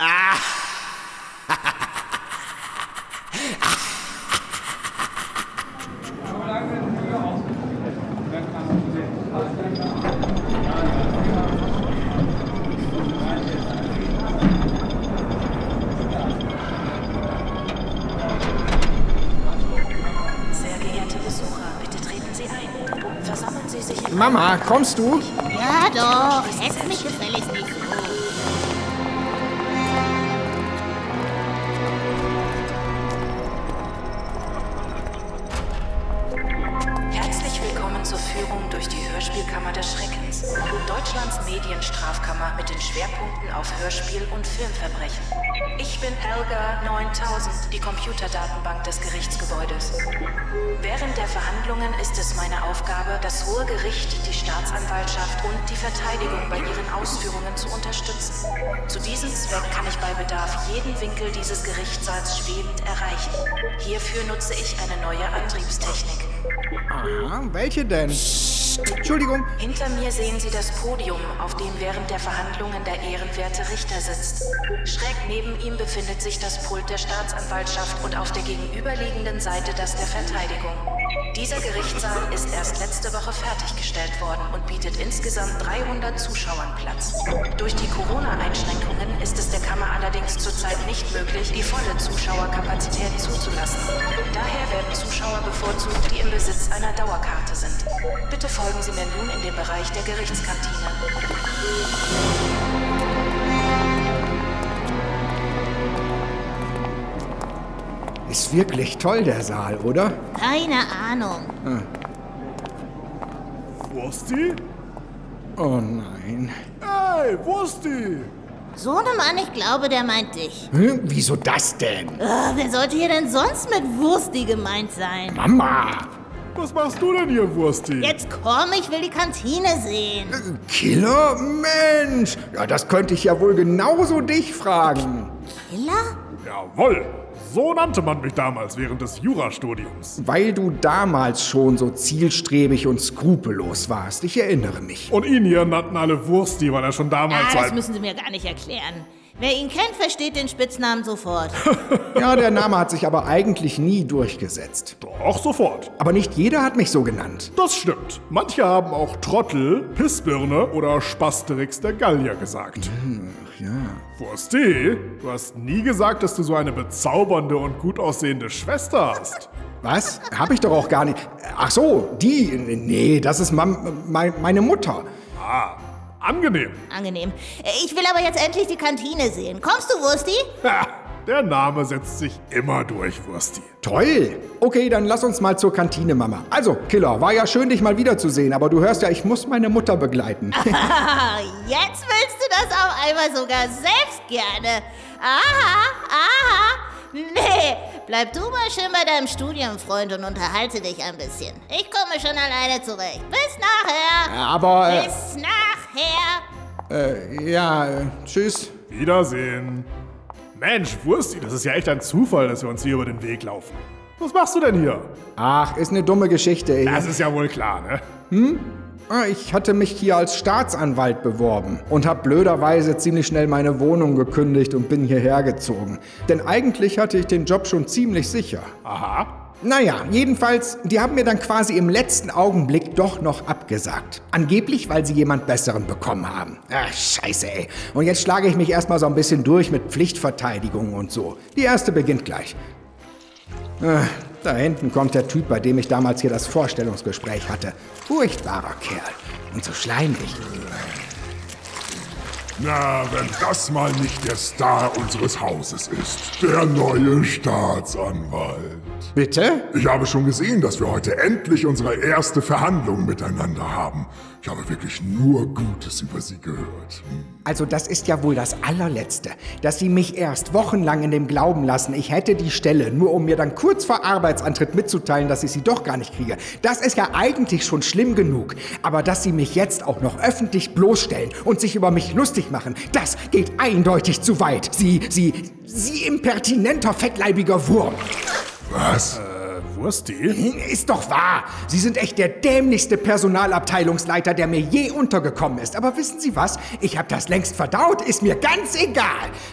Sehr geehrte Besucher, bitte treten Sie ein. Versammeln Sie sich in Mama, kommst du? Ja doch, hetz mich Computerdatenbank des Gerichtsgebäudes. Während der Verhandlungen ist es meine Aufgabe, das Hohe Gericht, die Staatsanwaltschaft und die Verteidigung bei ihren Ausführungen zu unterstützen. Zu diesem Zweck kann ich bei Bedarf jeden Winkel dieses Gerichtssaals schwebend erreichen. Hierfür nutze ich eine neue Antriebstechnik. Aha, welche denn? Entschuldigung. Hinter mir sehen Sie das Podium, auf dem während der Verhandlungen der ehrenwerte Richter sitzt. Schräg neben ihm befindet sich das Pult der Staatsanwaltschaft und auf der gegenüberliegenden Seite das der Verteidigung. Dieser Gerichtssaal ist erst letzte Woche fertiggestellt worden und bietet insgesamt 300 Zuschauern Platz. Durch die Corona-Einschränkungen ist es der Kammer allerdings zurzeit nicht möglich, die volle Zuschauerkapazität zuzulassen. Daher werden Zuschauer bevorzugt, die im Besitz einer Dauerkarte sind. Bitte folgen Sie mir nun in den Bereich der Gerichtskantine. Ist wirklich toll, der Saal, oder? Keine Ahnung. Wursti? Oh nein. Hey, Wursti! So ne Mann, ich glaube, der meint dich. Hm, wieso das denn? Äh, wer sollte hier denn sonst mit Wursti gemeint sein? Mama! Was machst du denn hier, Wursti? Jetzt komm, ich will die Kantine sehen. Killer? Mensch! Ja, das könnte ich ja wohl genauso dich fragen. Killer? Jawoll! So nannte man mich damals während des Jurastudiums. Weil du damals schon so zielstrebig und skrupellos warst. Ich erinnere mich. Und ihn hier nannten alle Wursti, weil er schon damals Ah, das halt... müssen Sie mir gar nicht erklären. Wer ihn kennt, versteht den Spitznamen sofort. Ja, der Name hat sich aber eigentlich nie durchgesetzt. Doch, sofort. Aber nicht jeder hat mich so genannt. Das stimmt. Manche haben auch Trottel, Pissbirne oder Spasterix der Gallier gesagt. Ja. Wursti, du hast nie gesagt, dass du so eine bezaubernde und gut aussehende Schwester hast. Was? Hab ich doch auch gar nicht. Ach so, die. Nee, das ist meine Mutter. Angenehm. Angenehm. Ich will aber jetzt endlich die Kantine sehen. Kommst du, Wursti? Der Name setzt sich immer durch, Wursti. Toll. Okay, dann lass uns mal zur Kantine, Mama. Also, Killer, war ja schön, dich mal wiederzusehen, aber du hörst ja, ich muss meine Mutter begleiten. Ah, jetzt willst du das auf einmal sogar selbst gerne. Aha, aha. Nee, bleib du mal schön bei deinem Studienfreund und unterhalte dich ein bisschen. Ich komme schon alleine zurecht. Bis nachher. aber, äh, Bis nachher. äh, ja, äh, tschüss. Wiedersehen. Mensch, Wursti, das ist ja echt ein Zufall, dass wir uns hier über den Weg laufen. Was machst du denn hier? Ach, ist eine dumme Geschichte, ey. Das ist ja wohl klar, ne? Ah, Ich hatte mich hier als Staatsanwalt beworben und habe blöderweise ziemlich schnell meine Wohnung gekündigt und bin hierher gezogen. Denn eigentlich hatte ich den Job schon ziemlich sicher. Aha. Naja, jedenfalls, die haben mir dann quasi im letzten Augenblick doch noch abgesagt. Angeblich, weil sie jemand Besseren bekommen haben. Ach, scheiße, ey. Und jetzt schlage ich mich erstmal so ein bisschen durch mit Pflichtverteidigung und so. Die erste beginnt gleich. Ah, da hinten kommt der Typ, bei dem ich damals hier das Vorstellungsgespräch hatte. Furchtbarer Kerl. Und so schleimig. Na, wenn das mal nicht der Star unseres Hauses ist. Der neue Staatsanwalt. Bitte? Ich habe schon gesehen, dass wir heute endlich unsere erste Verhandlung miteinander haben. Ich habe wirklich nur Gutes über Sie gehört. Hm. Also das ist ja wohl das allerletzte, dass Sie mich erst wochenlang in dem Glauben lassen, ich hätte die Stelle, nur um mir dann kurz vor Arbeitsantritt mitzuteilen, dass ich sie doch gar nicht kriege. Das ist ja eigentlich schon schlimm genug. Aber dass Sie mich jetzt auch noch öffentlich bloßstellen und sich über mich lustig machen, das geht eindeutig zu weit. Sie, Sie, Sie impertinenter, fettleibiger Wurm. Was? Wursti? Ist doch wahr. Sie sind echt der dämlichste Personalabteilungsleiter, der mir je untergekommen ist. Aber wissen Sie was? Ich habe das längst verdaut, ist mir ganz egal.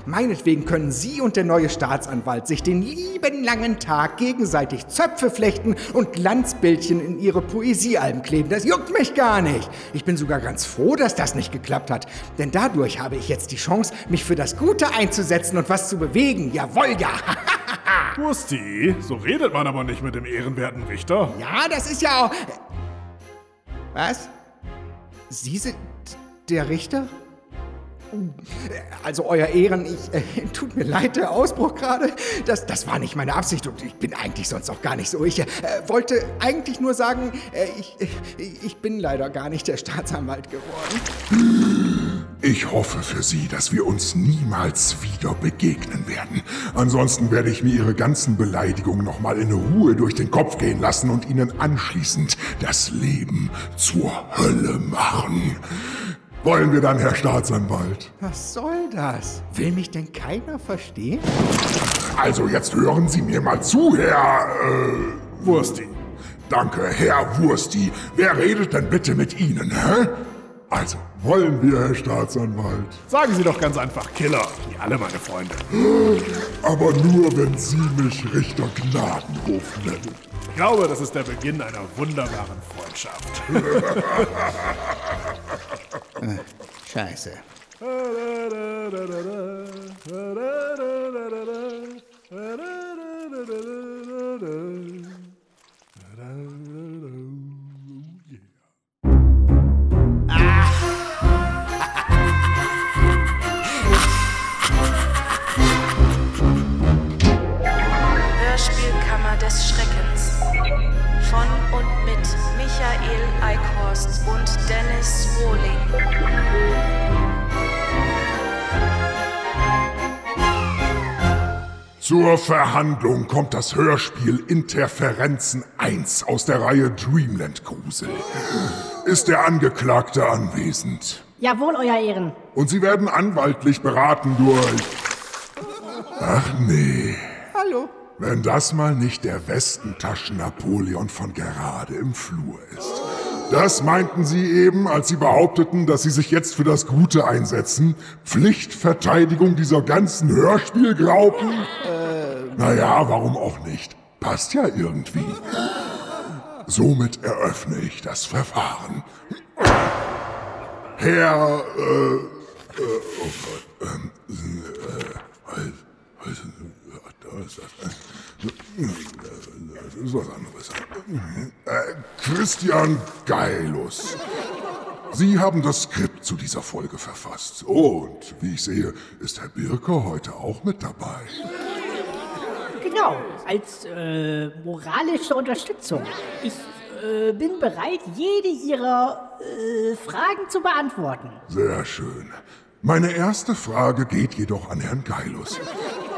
Meinetwegen können Sie und der neue Staatsanwalt sich den lieben langen Tag gegenseitig Zöpfe flechten und Glanzbildchen in ihre Poesiealben kleben. Das juckt mich gar nicht. Ich bin sogar ganz froh, dass das nicht geklappt hat. Denn dadurch habe ich jetzt die Chance, mich für das Gute einzusetzen und was zu bewegen. Jawohl, ja. Wursti, so redet man aber nicht mit dem ehrenwerten Richter. Ja, das ist ja auch. Was? Sie sind der Richter? Also, Euer Ehren, ich, äh, tut mir leid, der Ausbruch gerade. Das, das war nicht meine Absicht und ich bin eigentlich sonst auch gar nicht so. Ich äh, wollte eigentlich nur sagen, äh, ich, äh, ich bin leider gar nicht der Staatsanwalt geworden. Ich hoffe für Sie, dass wir uns niemals wieder begegnen werden. Ansonsten werde ich mir Ihre ganzen Beleidigungen nochmal in Ruhe durch den Kopf gehen lassen und Ihnen anschließend das Leben zur Hölle machen. Wollen wir dann, Herr Staatsanwalt? Was soll das? Will mich denn keiner verstehen? Also jetzt hören Sie mir mal zu, Herr... Äh, Wursti. danke, Herr Wursti. Wer redet denn bitte mit Ihnen, hä? Also, wollen wir, Herr Staatsanwalt? Sagen Sie doch ganz einfach Killer, wie alle meine Freunde. Aber nur, wenn Sie mich Richter Gnadenhof nennen. Ich glaube, das ist der Beginn einer wunderbaren Freundschaft. Scheiße. Eickhorst und Dennis Rohling. Zur Verhandlung kommt das Hörspiel Interferenzen 1 aus der Reihe Dreamland Grusel. Ist der Angeklagte anwesend? Jawohl, Euer Ehren. Und Sie werden anwaltlich beraten durch... Ach nee. Hallo. Wenn das mal nicht der Westentaschen-Napoleon von gerade im Flur ist. Das meinten Sie eben, als Sie behaupteten, dass Sie sich jetzt für das Gute einsetzen? Pflichtverteidigung dieser ganzen Hörspielgraupen? Äh. Naja, warum auch nicht? Passt ja irgendwie. Somit eröffne ich das Verfahren. Herr, äh, äh, oh Gott, ähm, äh, halt, da ist das. Das ist was anderes. Christian Geilus. Sie haben das Skript zu dieser Folge verfasst. Und wie ich sehe, ist Herr Birker heute auch mit dabei. Genau, als äh, moralische Unterstützung. Ich äh, bin bereit, jede Ihrer äh, Fragen zu beantworten. Sehr schön. Meine erste Frage geht jedoch an Herrn Geilus.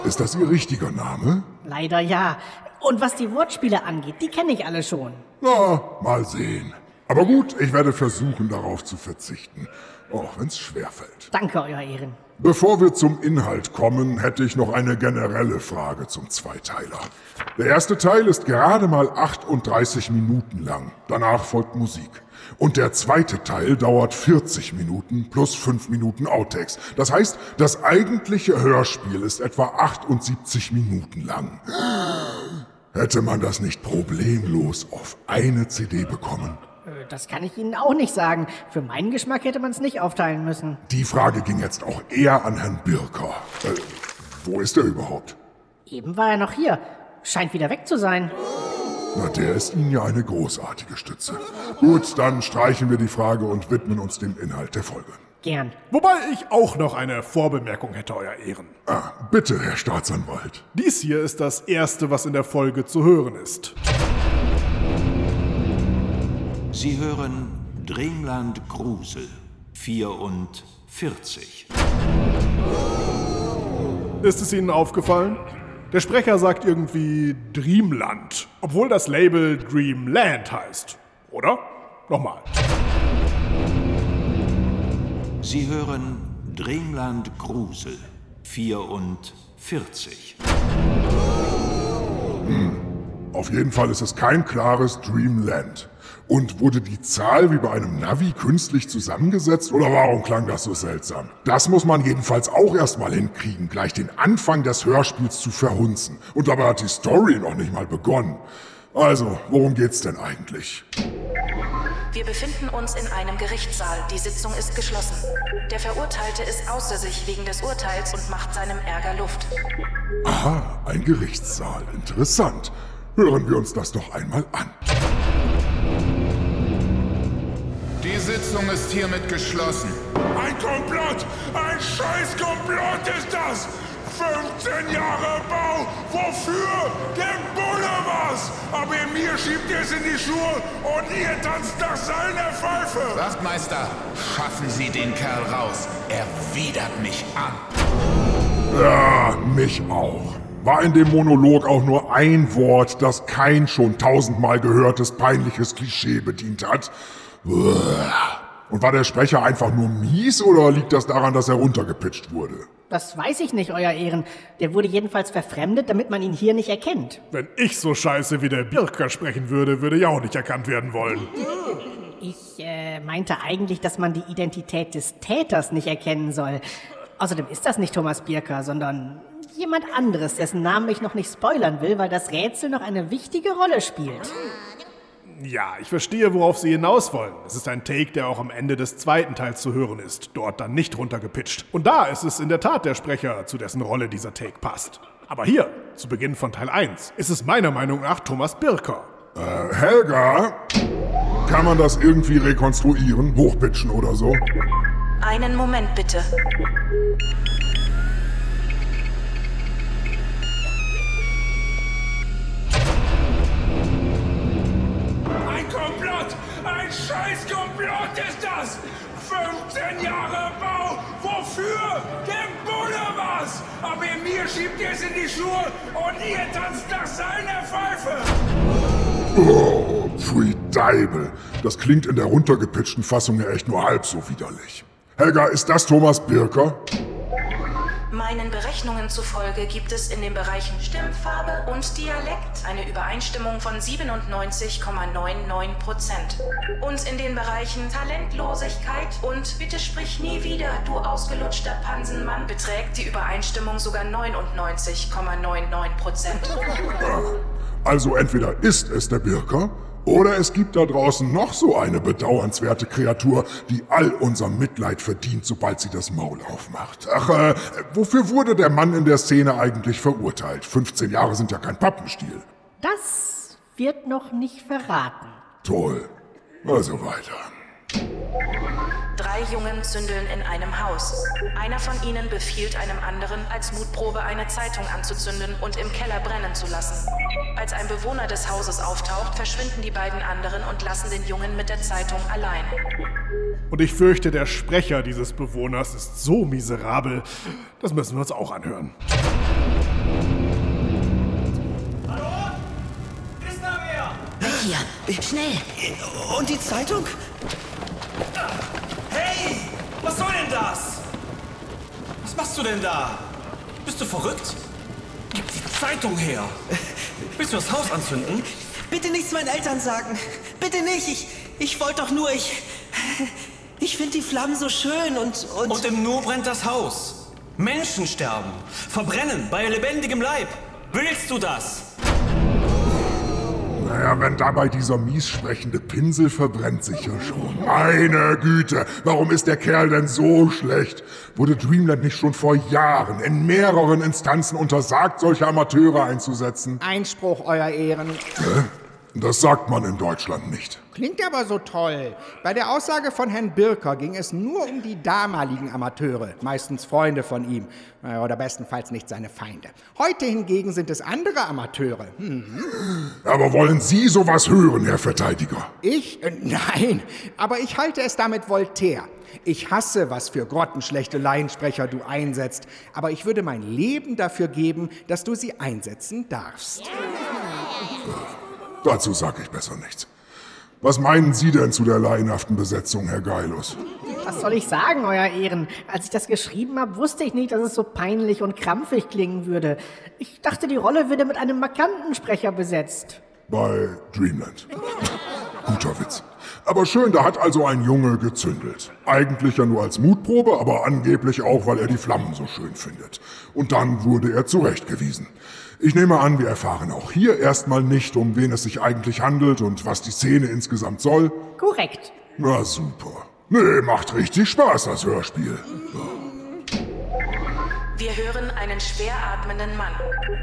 Ist das Ihr richtiger Name? Leider ja. Und was die Wortspiele angeht, die kenne ich alle schon. Na, mal sehen. Aber gut, ich werde versuchen, darauf zu verzichten. Auch wenn es schwerfällt. Danke, Euer Ehren. Bevor wir zum Inhalt kommen, hätte ich noch eine generelle Frage zum Zweiteiler. Der erste Teil ist gerade mal 38 Minuten lang. Danach folgt Musik. Und der zweite Teil dauert 40 Minuten plus 5 Minuten Outtakes. Das heißt, das eigentliche Hörspiel ist etwa 78 Minuten lang. Hätte man das nicht problemlos auf eine CD bekommen? Äh, Das kann ich Ihnen auch nicht sagen. Für meinen Geschmack hätte man es nicht aufteilen müssen. Die Frage ging jetzt auch eher an Herrn Birker. Äh, wo ist er überhaupt? Eben war er noch hier. Scheint wieder weg zu sein. Na, der ist Ihnen ja eine großartige Stütze. Gut, dann streichen wir die Frage und widmen uns dem Inhalt der Folge. Gern. Wobei ich auch noch eine Vorbemerkung hätte, Euer Ehren. Ah, bitte, Herr Staatsanwalt. Dies hier ist das erste, was in der Folge zu hören ist. Sie hören Dreamland Grusel 44. Ist es Ihnen aufgefallen? Der Sprecher sagt irgendwie Dreamland, obwohl das Label Dreamland heißt. Oder? Nochmal. Sie hören Dreamland Grusel 44. Auf jeden Fall ist es kein klares Dreamland. Und wurde die Zahl wie bei einem Navi künstlich zusammengesetzt oder warum klang das so seltsam? Das muss man jedenfalls auch erstmal hinkriegen, gleich den Anfang des Hörspiels zu verhunzen. Und dabei hat die Story noch nicht mal begonnen. Also, worum geht's denn eigentlich? Wir befinden uns in einem Gerichtssaal. Die Sitzung ist geschlossen. Der Verurteilte ist außer sich wegen des Urteils und macht seinem Ärger Luft. Aha, ein Gerichtssaal. Interessant. Hören wir uns das doch einmal an. Die Sitzung ist hiermit geschlossen. Ein Komplott! Ein Scheißkomplott ist das! 15 Jahre Bau! Wofür? Dem Bulle was! Aber mir schiebt es in die Schuhe und ihr tanzt nach seiner Pfeife! Wachtmeister, schaffen Sie den Kerl raus. Er widert mich an. Ja, mich auch. War in dem Monolog auch nur ein Wort, das kein schon tausendmal gehörtes peinliches Klischee bedient hat? Und war der Sprecher einfach nur mies oder liegt das daran, dass er runtergepitcht wurde? Das weiß ich nicht, Euer Ehren. Der wurde jedenfalls verfremdet, damit man ihn hier nicht erkennt. Wenn ich so scheiße wie der Birker sprechen würde, würde ich auch nicht erkannt werden wollen. Ich äh, meinte eigentlich, dass man die Identität des Täters nicht erkennen soll. Außerdem ist das nicht Thomas Birker, sondern jemand anderes, dessen Namen ich noch nicht spoilern will, weil das Rätsel noch eine wichtige Rolle spielt. Ja, ich verstehe, worauf Sie hinaus wollen. Es ist ein Take, der auch am Ende des zweiten Teils zu hören ist, dort dann nicht runtergepitcht. Und da ist es in der Tat der Sprecher, zu dessen Rolle dieser Take passt. Aber hier, zu Beginn von Teil 1, ist es meiner Meinung nach Thomas Birker. Äh, Helga? Kann man das irgendwie rekonstruieren? Hochpitchen oder so? Einen Moment bitte. Komplott! Ein Scheißkomplott ist das! 15 Jahre Bau! Wofür? Dem Bulle was! Aber mir schiebt ihr es in die Schuhe und ihr tanzt nach seiner Pfeife! Oh, pfui Deibel. Das klingt in der runtergepitchten Fassung ja echt nur halb so widerlich. Helga, ist das Thomas Birker? Meinen Berechnungen zufolge gibt es in den Bereichen Stimmfarbe und Dialekt eine Übereinstimmung von 97,99 Prozent. Und in den Bereichen Talentlosigkeit und Bitte sprich nie wieder, du ausgelutschter Pansenmann, beträgt die Übereinstimmung sogar 99,99 Prozent. Also entweder ist es der Birker oder es gibt da draußen noch so eine bedauernswerte Kreatur, die all unser Mitleid verdient, sobald sie das Maul aufmacht. Ach, äh, wofür wurde der Mann in der Szene eigentlich verurteilt? 15 Jahre sind ja kein Pappenstiel. Das wird noch nicht verraten. Toll. Also weiter. Drei Jungen zündeln in einem Haus. Einer von ihnen befiehlt einem anderen, als Mutprobe eine Zeitung anzuzünden und im Keller brennen zu lassen. Als ein Bewohner des Hauses auftaucht, verschwinden die beiden anderen und lassen den Jungen mit der Zeitung allein. Und ich fürchte, der Sprecher dieses Bewohners ist so miserabel, das müssen wir uns auch anhören. Ist da wer? Hier, schnell. Und die Zeitung? Denn das? Was machst du denn da? Bist du verrückt? Gib die Zeitung her. Willst du das Haus anzünden? Bitte nichts meinen Eltern sagen. Bitte nicht. Ich, ich wollte doch nur, ich. Ich finde die Flammen so schön und, und. Und im Nur brennt das Haus. Menschen sterben. Verbrennen bei lebendigem Leib. Willst du das? Naja, wenn dabei dieser mies sprechende Pinsel verbrennt sich ja schon. Meine Güte, warum ist der Kerl denn so schlecht? Wurde Dreamland nicht schon vor Jahren in mehreren Instanzen untersagt, solche Amateure einzusetzen? Einspruch, Euer Ehren. Das sagt man in Deutschland nicht. Klingt aber so toll. Bei der Aussage von Herrn Birker ging es nur um die damaligen Amateure, meistens Freunde von ihm, Naja, oder bestenfalls nicht seine Feinde. Heute hingegen sind es andere Amateure. Hm. Aber wollen Sie sowas hören, Herr Verteidiger? Ich? Äh, Nein, aber ich halte es damit Voltaire. Ich hasse, was für grottenschlechte Laiensprecher du einsetzt, aber ich würde mein Leben dafür geben, dass du sie einsetzen darfst. Dazu sage ich besser nichts. Was meinen Sie denn zu der laienhaften Besetzung, Herr Geilus? Was soll ich sagen, Euer Ehren? Als ich das geschrieben habe, wusste ich nicht, dass es so peinlich und krampfig klingen würde. Ich dachte, die Rolle würde mit einem markanten Sprecher besetzt. Bei Dreamland. Guter Witz. Aber schön, da hat also ein Junge gezündelt. Eigentlich ja nur als Mutprobe, aber angeblich auch, weil er die Flammen so schön findet. Und dann wurde er zurechtgewiesen. Ich nehme an, wir erfahren auch hier erstmal nicht, um wen es sich eigentlich handelt und was die Szene insgesamt soll. Korrekt. Na super. Nee, macht richtig Spaß, das Hörspiel. Wir hören einen schwer atmenden Mann.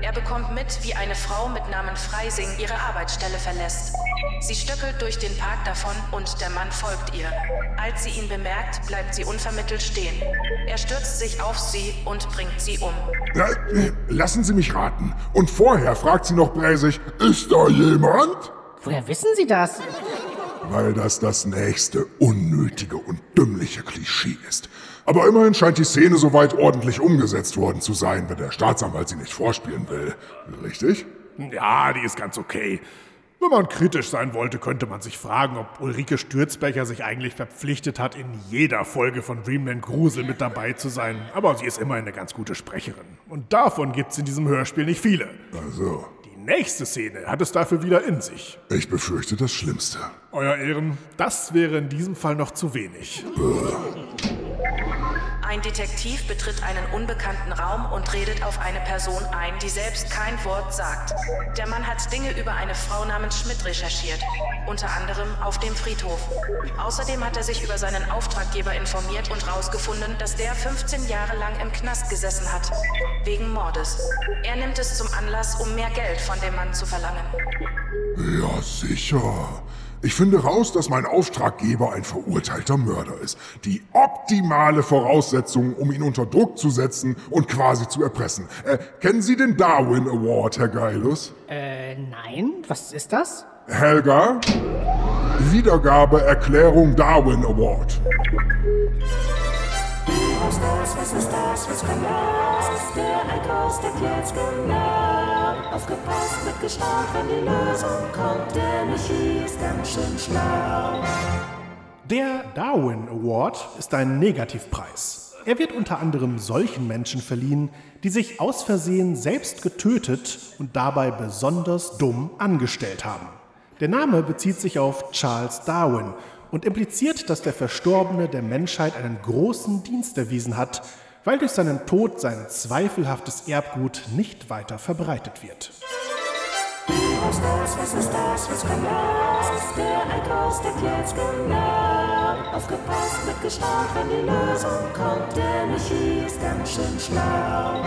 Er bekommt mit, wie eine Frau mit Namen Freising ihre Arbeitsstelle verlässt. Sie stöckelt durch den Park davon und der Mann folgt ihr. Als sie ihn bemerkt, bleibt sie unvermittelt stehen. Er stürzt sich auf sie und bringt sie um. Lassen Sie mich raten. Und vorher fragt sie noch bräsig, ist da jemand? Woher wissen Sie das? Weil das das nächste unnötige und dümmliche Klischee ist. Aber immerhin scheint die Szene soweit ordentlich umgesetzt worden zu sein, wenn der Staatsanwalt sie nicht vorspielen will. Richtig? Ja, die ist ganz okay. Wenn man kritisch sein wollte, könnte man sich fragen, ob Ulrike Stürzbecher sich eigentlich verpflichtet hat, in jeder Folge von Dreamland Grusel mit dabei zu sein. Aber sie ist immerhin eine ganz gute Sprecherin. Und davon gibt es in diesem Hörspiel nicht viele. Also, nächste Szene hat es dafür wieder in sich. ich befürchte das Schlimmste. Euer Ehren, das wäre in diesem Fall noch zu wenig. Ein Detektiv betritt einen unbekannten Raum und redet auf eine Person ein, die selbst kein Wort sagt. Der Mann hat Dinge über eine Frau namens Schmidt recherchiert, unter anderem auf dem Friedhof. Außerdem hat er sich über seinen Auftraggeber informiert und herausgefunden, dass der 15 Jahre lang im Knast gesessen hat, wegen Mordes. Er nimmt es zum Anlass, um mehr Geld von dem Mann zu verlangen. Ja, sicher. Ich finde raus, dass mein Auftraggeber ein verurteilter Mörder ist. Die optimale Voraussetzung, um ihn unter Druck zu setzen und quasi zu erpressen. Äh, kennen Sie den Darwin Award, Herr Geilus? Äh, nein. Was ist das? Helga? Wiedergabe Erklärung Darwin Award. Ist das, was ist das, was kommt raus? Der Einkauf erklärt's genau. Aufgepasst, mit gestaunt, wenn die Lösung kommt. Der Michi ist ganz schön schlau. Der Darwin Award ist ein Negativpreis. Er wird unter anderem solchen Menschen verliehen, die sich aus Versehen selbst getötet und dabei besonders dumm angestellt haben. Der Name bezieht sich auf Charles Darwin und impliziert, dass der Verstorbene der Menschheit einen großen Dienst erwiesen hat, weil durch seinen Tod sein zweifelhaftes Erbgut nicht weiter verbreitet wird. Was ist das, was ist das, was kommt raus? Der Einkauf erklärt's genau. Aufgepasst, mit gestaunt, wenn die Lösung kommt. Der Michi ist ganz schön schlau.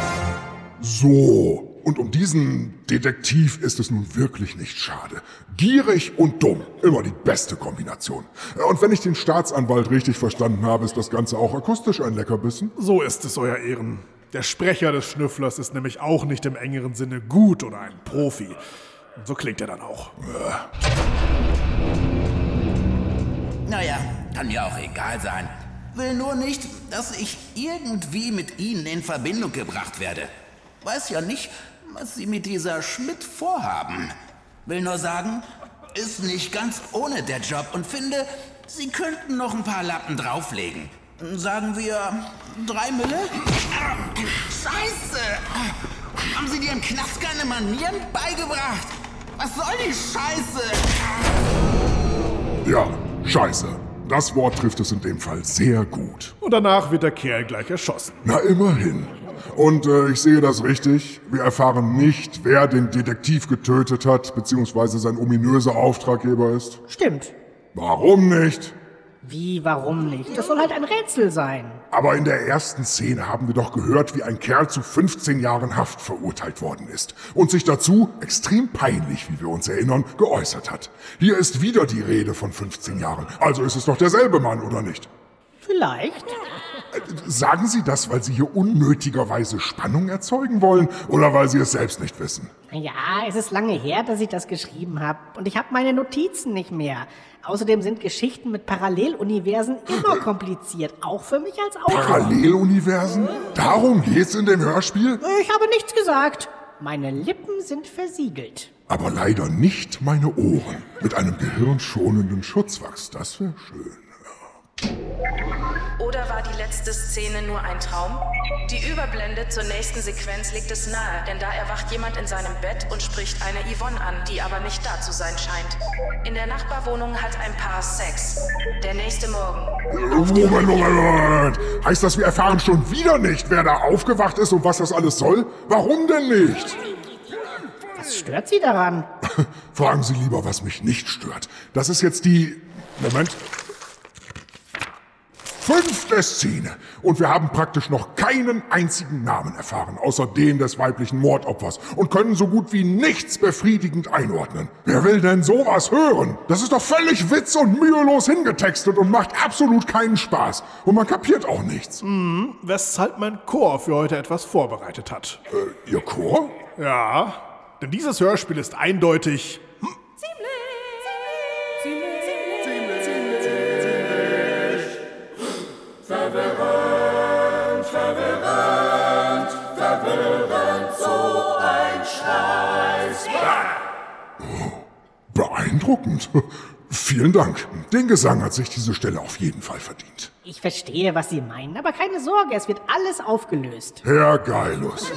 So. Und um diesen Detektiv ist es nun wirklich nicht schade. Gierig und dumm. Immer die beste Kombination. Und wenn ich den Staatsanwalt richtig verstanden habe, ist das Ganze auch akustisch ein Leckerbissen? So ist es, Euer Ehren. Der Sprecher des Schnüfflers ist nämlich auch nicht im engeren Sinne gut oder ein Profi. Und so klingt er dann auch. Naja, kann mir auch egal sein. Will nur nicht, dass ich irgendwie mit Ihnen in Verbindung gebracht werde. Weiß ja nicht, was Sie mit dieser Schmidt vorhaben. Will nur sagen, ist nicht ganz ohne der Job und finde, Sie könnten noch ein paar Lappen drauflegen. Sagen wir drei Mille? Ah, Scheiße! Haben Sie dir im Knast keine Manieren beigebracht? Was soll die Scheiße? Ja, scheiße. Das Wort trifft es in dem Fall sehr gut. Und danach wird der Kerl gleich erschossen. Na, immerhin. Und äh, ich sehe das richtig. Wir erfahren nicht, wer den Detektiv getötet hat, beziehungsweise sein ominöser Auftraggeber ist. Stimmt. Warum nicht? Wie, warum nicht? Das soll halt ein Rätsel sein. Aber in der ersten Szene haben wir doch gehört, wie ein Kerl zu 15 Jahren Haft verurteilt worden ist und sich dazu, extrem peinlich, wie wir uns erinnern, geäußert hat. Hier ist wieder die Rede von 15 Jahren. Also ist es doch derselbe Mann, oder nicht? Vielleicht. Sagen Sie das, weil Sie hier unnötigerweise Spannung erzeugen wollen oder weil Sie es selbst nicht wissen? Ja, es ist lange her, dass ich das geschrieben habe. Und ich habe meine Notizen nicht mehr. Außerdem sind Geschichten mit Paralleluniversen immer kompliziert, auch für mich als Autor. Paralleluniversen? Darum geht's in dem Hörspiel? Ich habe nichts gesagt. Meine Lippen sind versiegelt. Aber leider nicht meine Ohren. Mit einem gehirnschonenden Schutzwachs, das wäre schön. Oder war die letzte Szene nur ein Traum? Die Überblende zur nächsten Sequenz liegt es nahe, denn da erwacht jemand in seinem Bett und spricht eine Yvonne an, die aber nicht da zu sein scheint. In der Nachbarwohnung hat ein Paar Sex. Der nächste Morgen. Moment, Moment, Moment. Heißt das, wir erfahren schon wieder nicht, wer da aufgewacht ist und was das alles soll? Warum denn nicht? Was stört Sie daran? Fragen Sie lieber, was mich nicht stört. Das ist jetzt die... Moment. Fünfte Szene. Und wir haben praktisch noch keinen einzigen Namen erfahren, außer den des weiblichen Mordopfers. Und können so gut wie nichts befriedigend einordnen. Wer will denn sowas hören? Das ist doch völlig witz- und mühelos hingetextet und macht absolut keinen Spaß. Und man kapiert auch nichts. Mhm, weshalb mein Chor für heute etwas vorbereitet hat. Äh, Ihr Chor? Ja, denn dieses Hörspiel ist eindeutig verwirrend, so ein Scheiß. Beeindruckend. Vielen Dank. Den Gesang hat sich diese Stelle auf jeden Fall verdient. Ich verstehe, was Sie meinen, aber keine Sorge, es wird alles aufgelöst. Herr Geilus.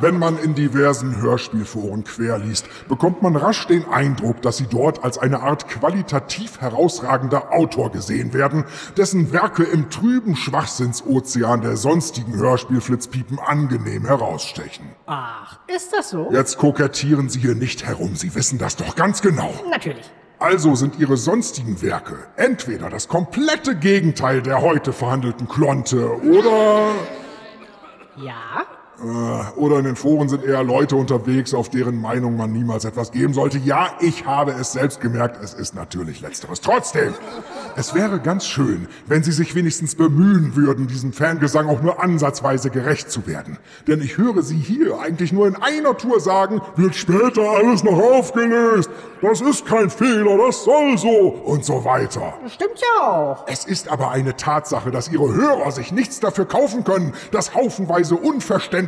Wenn man in diversen Hörspielforen querliest, bekommt man rasch den Eindruck, dass sie dort als eine Art qualitativ herausragender Autor gesehen werden, dessen Werke im trüben Schwachsinnsozean der sonstigen Hörspielflitzpiepen angenehm herausstechen. Ach, ist das so? Jetzt kokettieren Sie hier nicht herum, Sie wissen das doch ganz genau. Natürlich. Also sind Ihre sonstigen Werke entweder das komplette Gegenteil der heute verhandelten Klonte oder... Ja? Äh, Oder in den Foren sind eher Leute unterwegs, auf deren Meinung man niemals etwas geben sollte. Ja, ich habe es selbst gemerkt, es ist natürlich letzteres. Trotzdem, es wäre ganz schön, wenn Sie sich wenigstens bemühen würden, diesem Fangesang auch nur ansatzweise gerecht zu werden. Denn ich höre Sie hier eigentlich nur in einer Tour sagen, wird später alles noch aufgelöst. Das ist kein Fehler, das soll so und so weiter. Stimmt ja auch. Es ist aber eine Tatsache, dass Ihre Hörer sich nichts dafür kaufen können, dass haufenweise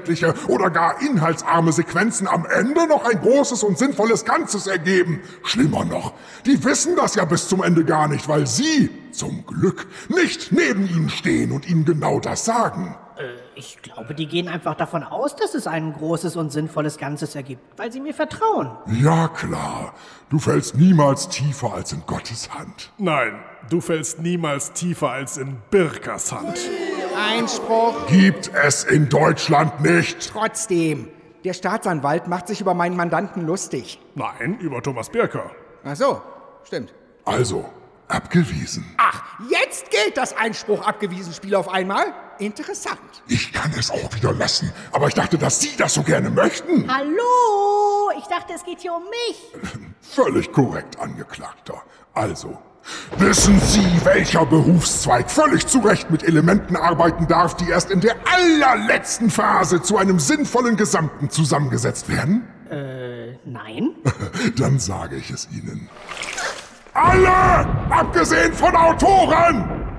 unverständliche oder gar inhaltsarme Sequenzen am Ende noch ein großes und sinnvolles Ganzes ergeben. Schlimmer noch, die wissen das ja bis zum Ende gar nicht, weil Sie, zum Glück, nicht neben Ihnen stehen und Ihnen genau das sagen. Ich glaube, die gehen einfach davon aus, dass es ein großes und sinnvolles Ganzes ergibt, weil sie mir vertrauen. Ja klar, du fällst niemals tiefer als in Gottes Hand. Nein, du fällst niemals tiefer als in Birkas Hand. Einspruch. Gibt es in Deutschland nicht. Trotzdem. Der Staatsanwalt macht sich über meinen Mandanten lustig. Nein, über Thomas Birker. Ach so, stimmt. Also, abgewiesen. Ach, jetzt gilt das Einspruch abgewiesen Spiel auf einmal? Interessant. Ich kann es auch wieder lassen, aber ich dachte, dass Sie das so gerne möchten. Hallo? Ich dachte, es geht hier um mich. Völlig korrekt, Angeklagter. Also, wissen Sie, welcher Berufszweig völlig zu Recht mit Elementen arbeiten darf, die erst in der allerletzten Phase zu einem sinnvollen Gesamten zusammengesetzt werden? Äh, nein. Dann sage ich es Ihnen. Alle! Abgesehen von Autoren!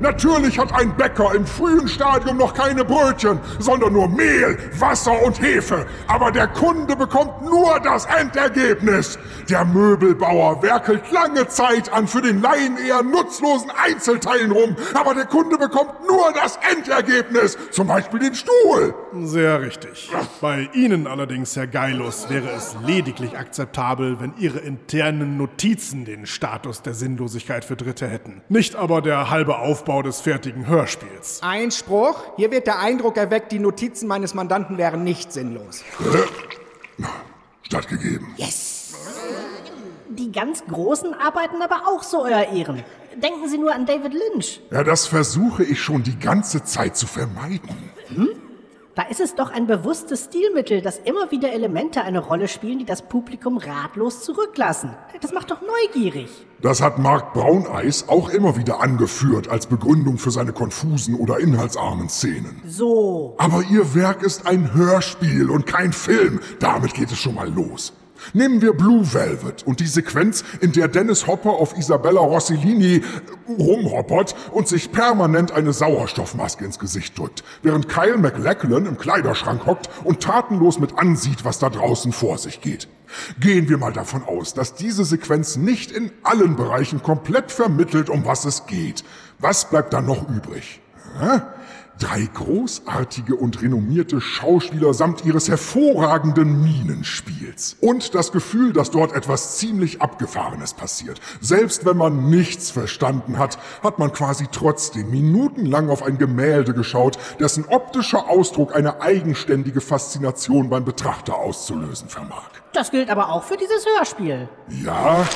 Natürlich hat ein Bäcker im frühen Stadium noch keine Brötchen, sondern nur Mehl, Wasser und Hefe. Aber der Kunde bekommt nur das Endergebnis. Der Möbelbauer werkelt lange Zeit an für den Laien eher nutzlosen Einzelteilen rum, aber der Kunde bekommt nur das Endergebnis, zum Beispiel den Stuhl. Sehr richtig. Bei Ihnen allerdings, Herr Geilus, wäre es lediglich akzeptabel, wenn Ihre internen Notizen den Status der Sinnlosigkeit für Dritte hätten. Nicht aber der halbe Aufbau des fertigen Hörspiels. Einspruch. Hier wird der Eindruck erweckt, die Notizen meines Mandanten wären nicht sinnlos. Stattgegeben. Yes. Die ganz Großen arbeiten aber auch so, Euer Ehren. Denken Sie nur an David Lynch. Ja, das versuche ich schon die ganze Zeit zu vermeiden. Hm? Da ist es doch ein bewusstes Stilmittel, dass immer wieder Elemente eine Rolle spielen, die das Publikum ratlos zurücklassen. Das macht doch neugierig. Das hat Mark Brauneis auch immer wieder angeführt als Begründung für seine konfusen oder inhaltsarmen Szenen. So. Aber ihr Werk ist ein Hörspiel und kein Film. Damit geht es schon mal los. Nehmen wir Blue Velvet und die Sequenz, in der Dennis Hopper auf Isabella Rossellini äh, rumhoppert und sich permanent eine Sauerstoffmaske ins Gesicht drückt, während Kyle MacLachlan im Kleiderschrank hockt und tatenlos mit ansieht, was da draußen vor sich geht. Gehen wir mal davon aus, dass diese Sequenz nicht in allen Bereichen komplett vermittelt, um was es geht. Was bleibt dann noch übrig? Hä? Drei großartige und renommierte Schauspieler samt ihres hervorragenden Minenspiels. Und das Gefühl, dass dort etwas ziemlich Abgefahrenes passiert. Selbst wenn man nichts verstanden hat, hat man quasi trotzdem minutenlang auf ein Gemälde geschaut, dessen optischer Ausdruck eine eigenständige Faszination beim Betrachter auszulösen vermag. Das gilt aber auch für dieses Hörspiel. Ja,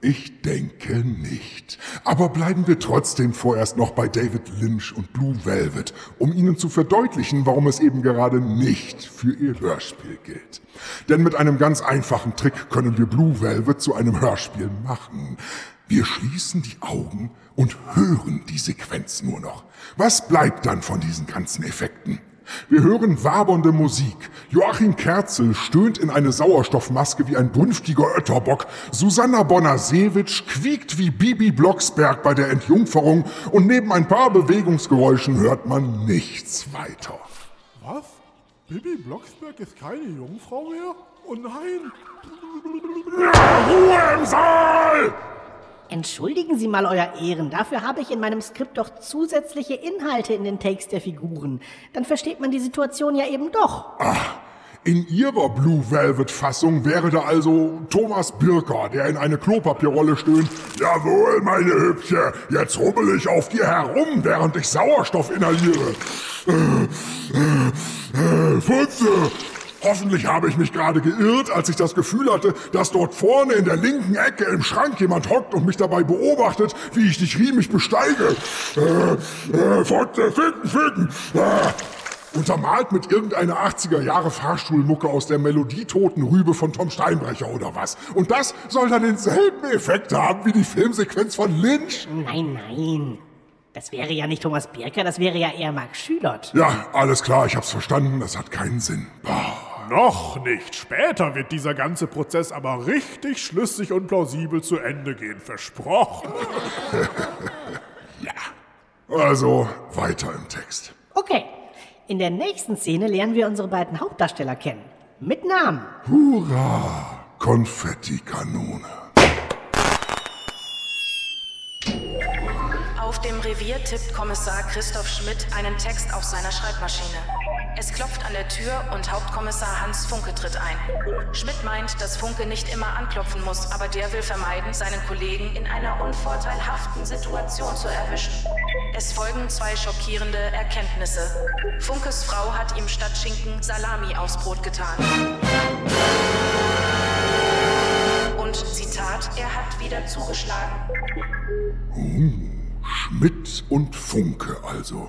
ich denke nicht. Aber bleiben wir trotzdem vorerst noch bei David Lynch und Blue Velvet, um Ihnen zu verdeutlichen, warum es eben gerade nicht für Ihr Hörspiel gilt. Denn mit einem ganz einfachen Trick können wir Blue Velvet zu einem Hörspiel machen. Wir schließen die Augen und hören die Sequenz nur noch. Was bleibt dann von diesen ganzen Effekten? Wir hören wabernde Musik. Joachim Kerzel stöhnt in eine Sauerstoffmaske wie ein brünftiger Ötterbock. Susanna Bonasewitsch quiekt wie Bibi Blocksberg bei der Entjungferung und neben ein paar Bewegungsgeräuschen hört man nichts weiter. Was? Bibi Blocksberg ist keine Jungfrau mehr? Oh nein! Ruhe im Saal! Entschuldigen Sie mal, Euer Ehren, dafür habe ich in meinem Skript doch zusätzliche Inhalte in den Takes der Figuren. Dann versteht man die Situation ja eben doch. Ach, in Ihrer Blue Velvet Fassung wäre da also Thomas Birker, der in eine Klopapierrolle stöhnt. Jawohl, meine Hübsche, jetzt rubbel ich auf dir herum, während ich Sauerstoff inhaliere. Äh, äh, äh, Futze, Hoffentlich habe ich mich gerade geirrt, als ich das Gefühl hatte, dass dort vorne in der linken Ecke im Schrank jemand hockt und mich dabei beobachtet, wie ich dich riemig besteige. Äh, äh, Fotze, ficken, ficken. Äh. Untermalt mit irgendeiner 80er Jahre Fahrstuhlmucke aus der melodietoten Rübe von Tom Steinbrecher oder was. Und das soll dann denselben Effekt haben wie die Filmsequenz von Lynch? Nein, nein. Das wäre ja nicht Thomas Birker, das wäre ja eher Mark Schülert. Ja, alles klar, ich hab's verstanden, das hat keinen Sinn. Boah. Noch nicht. Später wird dieser ganze Prozess aber richtig schlüssig und plausibel zu Ende gehen. Versprochen. ja. Also weiter im Text. Okay. In der nächsten Szene lernen wir unsere beiden Hauptdarsteller kennen. Mit Namen. Hurra! Konfettikanone. Auf dem Revier tippt Kommissar Christoph Schmidt einen Text auf seiner Schreibmaschine. Es klopft an der Tür und Hauptkommissar Hans Funke tritt ein. Schmidt meint, dass Funke nicht immer anklopfen muss, aber der will vermeiden, seinen Kollegen in einer unvorteilhaften Situation zu erwischen. Es folgen zwei schockierende Erkenntnisse. Funkes Frau hat ihm statt Schinken Salami aufs Brot getan. Und Zitat, er hat wieder zugeschlagen. Schmidt und Funke also.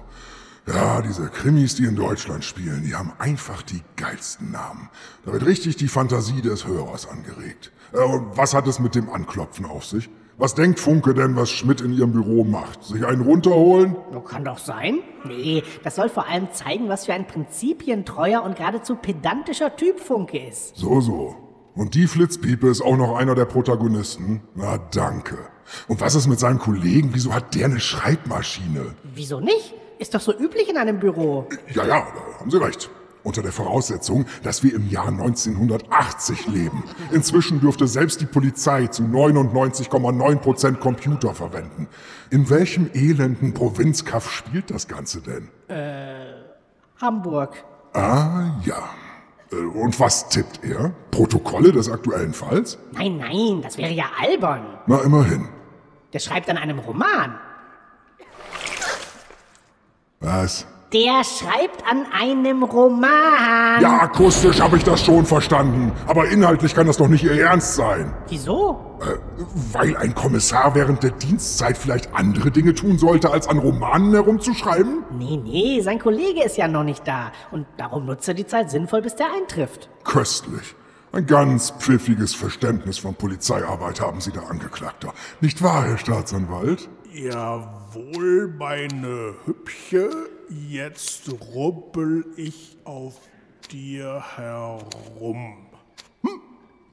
Ja, diese Krimis, die in Deutschland spielen, die haben einfach die geilsten Namen. Da wird richtig die Fantasie des Hörers angeregt. Äh, was hat es mit dem Anklopfen auf sich? Was denkt Funke denn, was Schmidt in ihrem Büro macht? Sich einen runterholen? Kann doch sein. Nee, das soll vor allem zeigen, was für ein prinzipientreuer und geradezu pedantischer Typ Funke ist. So, so. Und die Flitzpiepe ist auch noch einer der Protagonisten? Na, danke. Und was ist mit seinem Kollegen? Wieso hat der eine Schreibmaschine? Wieso nicht? Ist doch so üblich in einem Büro. Ja, ja, da haben Sie recht. Unter der Voraussetzung, dass wir im Jahr 1980 leben. Inzwischen dürfte selbst die Polizei zu 99,9% Computer verwenden. In welchem elenden Provinzkaff spielt das Ganze denn? Äh, Hamburg. Ah, ja. Äh, und was tippt er? Protokolle des aktuellen Falls? Nein, nein, das wäre ja albern. Na, immerhin. Der schreibt an einem Roman. Was? Der schreibt an einem Roman. Ja, akustisch habe ich das schon verstanden. Aber inhaltlich kann das doch nicht Ihr Ernst sein. Wieso? Äh, weil ein Kommissar während der Dienstzeit vielleicht andere Dinge tun sollte, als an Romanen herumzuschreiben? Nee, nee, sein Kollege ist ja noch nicht da. Und darum nutzt er die Zeit sinnvoll, bis der eintrifft. Köstlich. Ein ganz pfiffiges Verständnis von Polizeiarbeit haben Sie da, Angeklagter. Nicht wahr, Herr Staatsanwalt? Jawohl, meine Hübsche. Jetzt rubbel ich auf dir herum. Hm?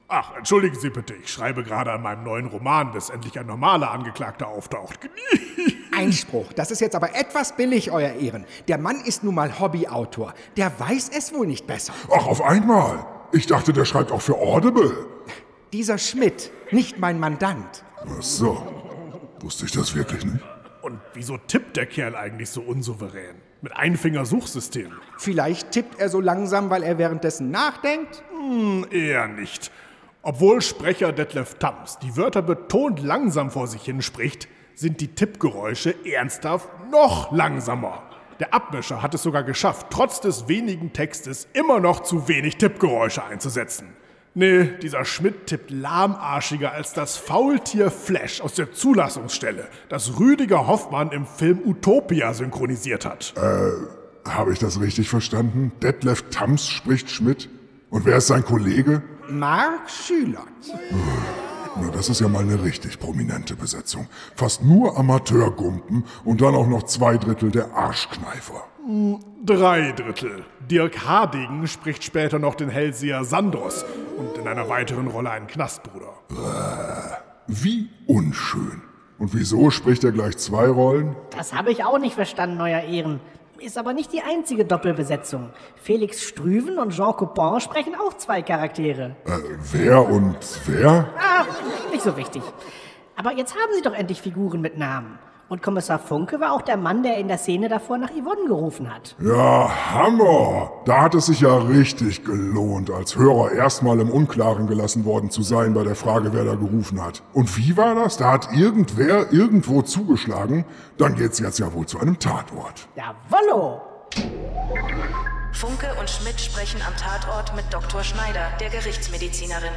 Ach, entschuldigen Sie bitte, ich schreibe gerade an meinem neuen Roman, bis endlich ein normaler Angeklagter auftaucht. Einspruch. Das ist jetzt aber etwas billig, Euer Ehren. Der Mann ist nun mal Hobbyautor. Der weiß es wohl nicht besser. Ach, auf einmal. Ich dachte, der schreibt auch für Audible. Dieser Schmidt, nicht mein Mandant. Ach so. Wusste ich das wirklich nicht? Und wieso tippt der Kerl eigentlich so unsouverän? Mit Einfingersuchsystem? Vielleicht tippt er so langsam, weil er währenddessen nachdenkt? Hm, eher nicht. Obwohl Sprecher Detlef Tams die Wörter betont langsam vor sich hin spricht, sind die Tippgeräusche ernsthaft noch langsamer. Der Abmischer hat es sogar geschafft, trotz des wenigen Textes immer noch zu wenig Tippgeräusche einzusetzen. Nee, dieser Schmidt tippt lahmarschiger als das Faultier Flash aus der Zulassungsstelle, das Rüdiger Hoffmann im Film Utopia synchronisiert hat. Äh, habe ich das richtig verstanden? Detlef Tams spricht Schmidt? Und wer ist sein Kollege? Mark Schülert. Na, das ist ja mal eine richtig prominente Besetzung. Fast nur Amateurgumpen und dann auch noch zwei Drittel der Arschkneifer. Drei Drittel. Dirk Hardegen spricht später noch den Hellseher Sandros und in einer weiteren Rolle einen Knastbruder. Wie unschön. Und wieso spricht er gleich zwei Rollen? Das habe ich auch nicht verstanden, Euer Ehren. Ist aber nicht die einzige Doppelbesetzung. Felix Strüven und Jean Coupon sprechen auch zwei Charaktere. Äh, wer und wer? Ah, nicht so wichtig. Aber jetzt haben Sie doch endlich Figuren mit Namen. Und Kommissar Funke war auch der Mann, der in der Szene davor nach Yvonne gerufen hat. Ja, Hammer! Da hat es sich ja richtig gelohnt, als Hörer erstmal im Unklaren gelassen worden zu sein bei der Frage, wer da gerufen hat. Und wie war das? Da hat irgendwer irgendwo zugeschlagen. Dann geht's jetzt ja wohl zu einem Tatort. Jawollo! Funke und Schmidt sprechen am Tatort mit Dr. Schneider, der Gerichtsmedizinerin.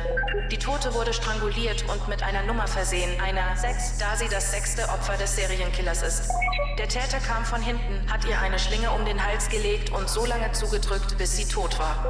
Die Tote wurde stranguliert und mit einer Nummer versehen, einer 6, da sie das sechste Opfer des Serienkillers ist. Der Täter kam von hinten, hat ihr eine Schlinge um den Hals gelegt und so lange zugedrückt, bis sie tot war.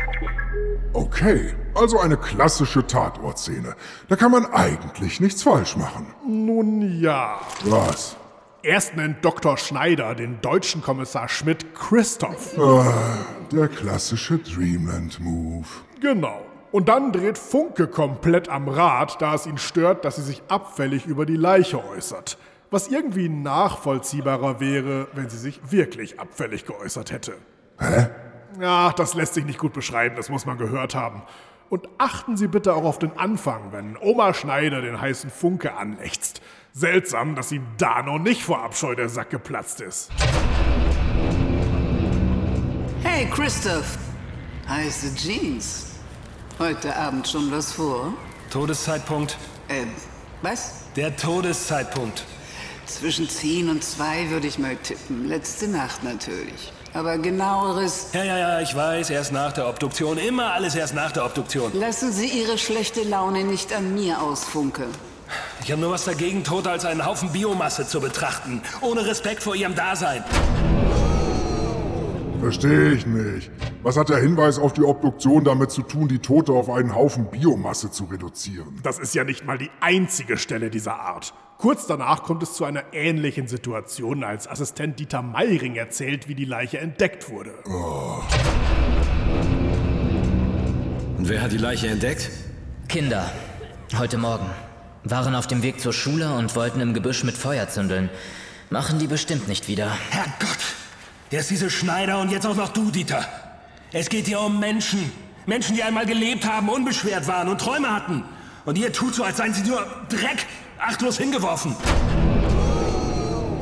Okay, also eine klassische Tatortszene. Da kann man eigentlich nichts falsch machen. Nun ja. Was? Erst nennt Dr. Schneider den deutschen Kommissar Schmidt Christoph. Ah, der klassische Dreamland-Move. Genau. Und dann dreht Funke komplett am Rad, da es ihn stört, dass sie sich abfällig über die Leiche äußert. Was irgendwie nachvollziehbarer wäre, wenn sie sich wirklich abfällig geäußert hätte. Hä? Ja, das lässt sich nicht gut beschreiben, das muss man gehört haben. Und achten Sie bitte auch auf den Anfang, wenn Oma Schneider den heißen Funke anlächzt. Seltsam, dass ihm da noch nicht vor Abscheu der Sack geplatzt ist. Hey, Christoph. Heiße Jeans. Heute Abend schon was vor? Todeszeitpunkt. Äh, was? Der Todeszeitpunkt. Zwischen 10 und 2 würde ich mal tippen. Letzte Nacht natürlich. Aber genaueres. Ja, ja, ja, ich weiß, erst nach der Obduktion. Immer alles erst nach der Obduktion. Lassen Sie Ihre schlechte Laune nicht an mir aus, Funke. Ich habe nur was dagegen, Tote als einen Haufen Biomasse zu betrachten. Ohne Respekt vor ihrem Dasein. Verstehe ich nicht. Was hat der Hinweis auf die Obduktion damit zu tun, die Tote auf einen Haufen Biomasse zu reduzieren? Das ist ja nicht mal die einzige Stelle dieser Art. Kurz danach kommt es zu einer ähnlichen Situation, als Assistent Dieter Meiring erzählt, wie die Leiche entdeckt wurde. Oh. Und wer hat die Leiche entdeckt? Kinder. Heute Morgen. Waren auf dem Weg zur Schule und wollten im Gebüsch mit Feuer zündeln. Machen die bestimmt nicht wieder. Herrgott! Erst diese Schneider und jetzt auch noch du, Dieter. Es geht hier um Menschen. Menschen, die einmal gelebt haben, unbeschwert waren und Träume hatten. Und ihr tut so, als seien sie nur Dreck, achtlos hingeworfen.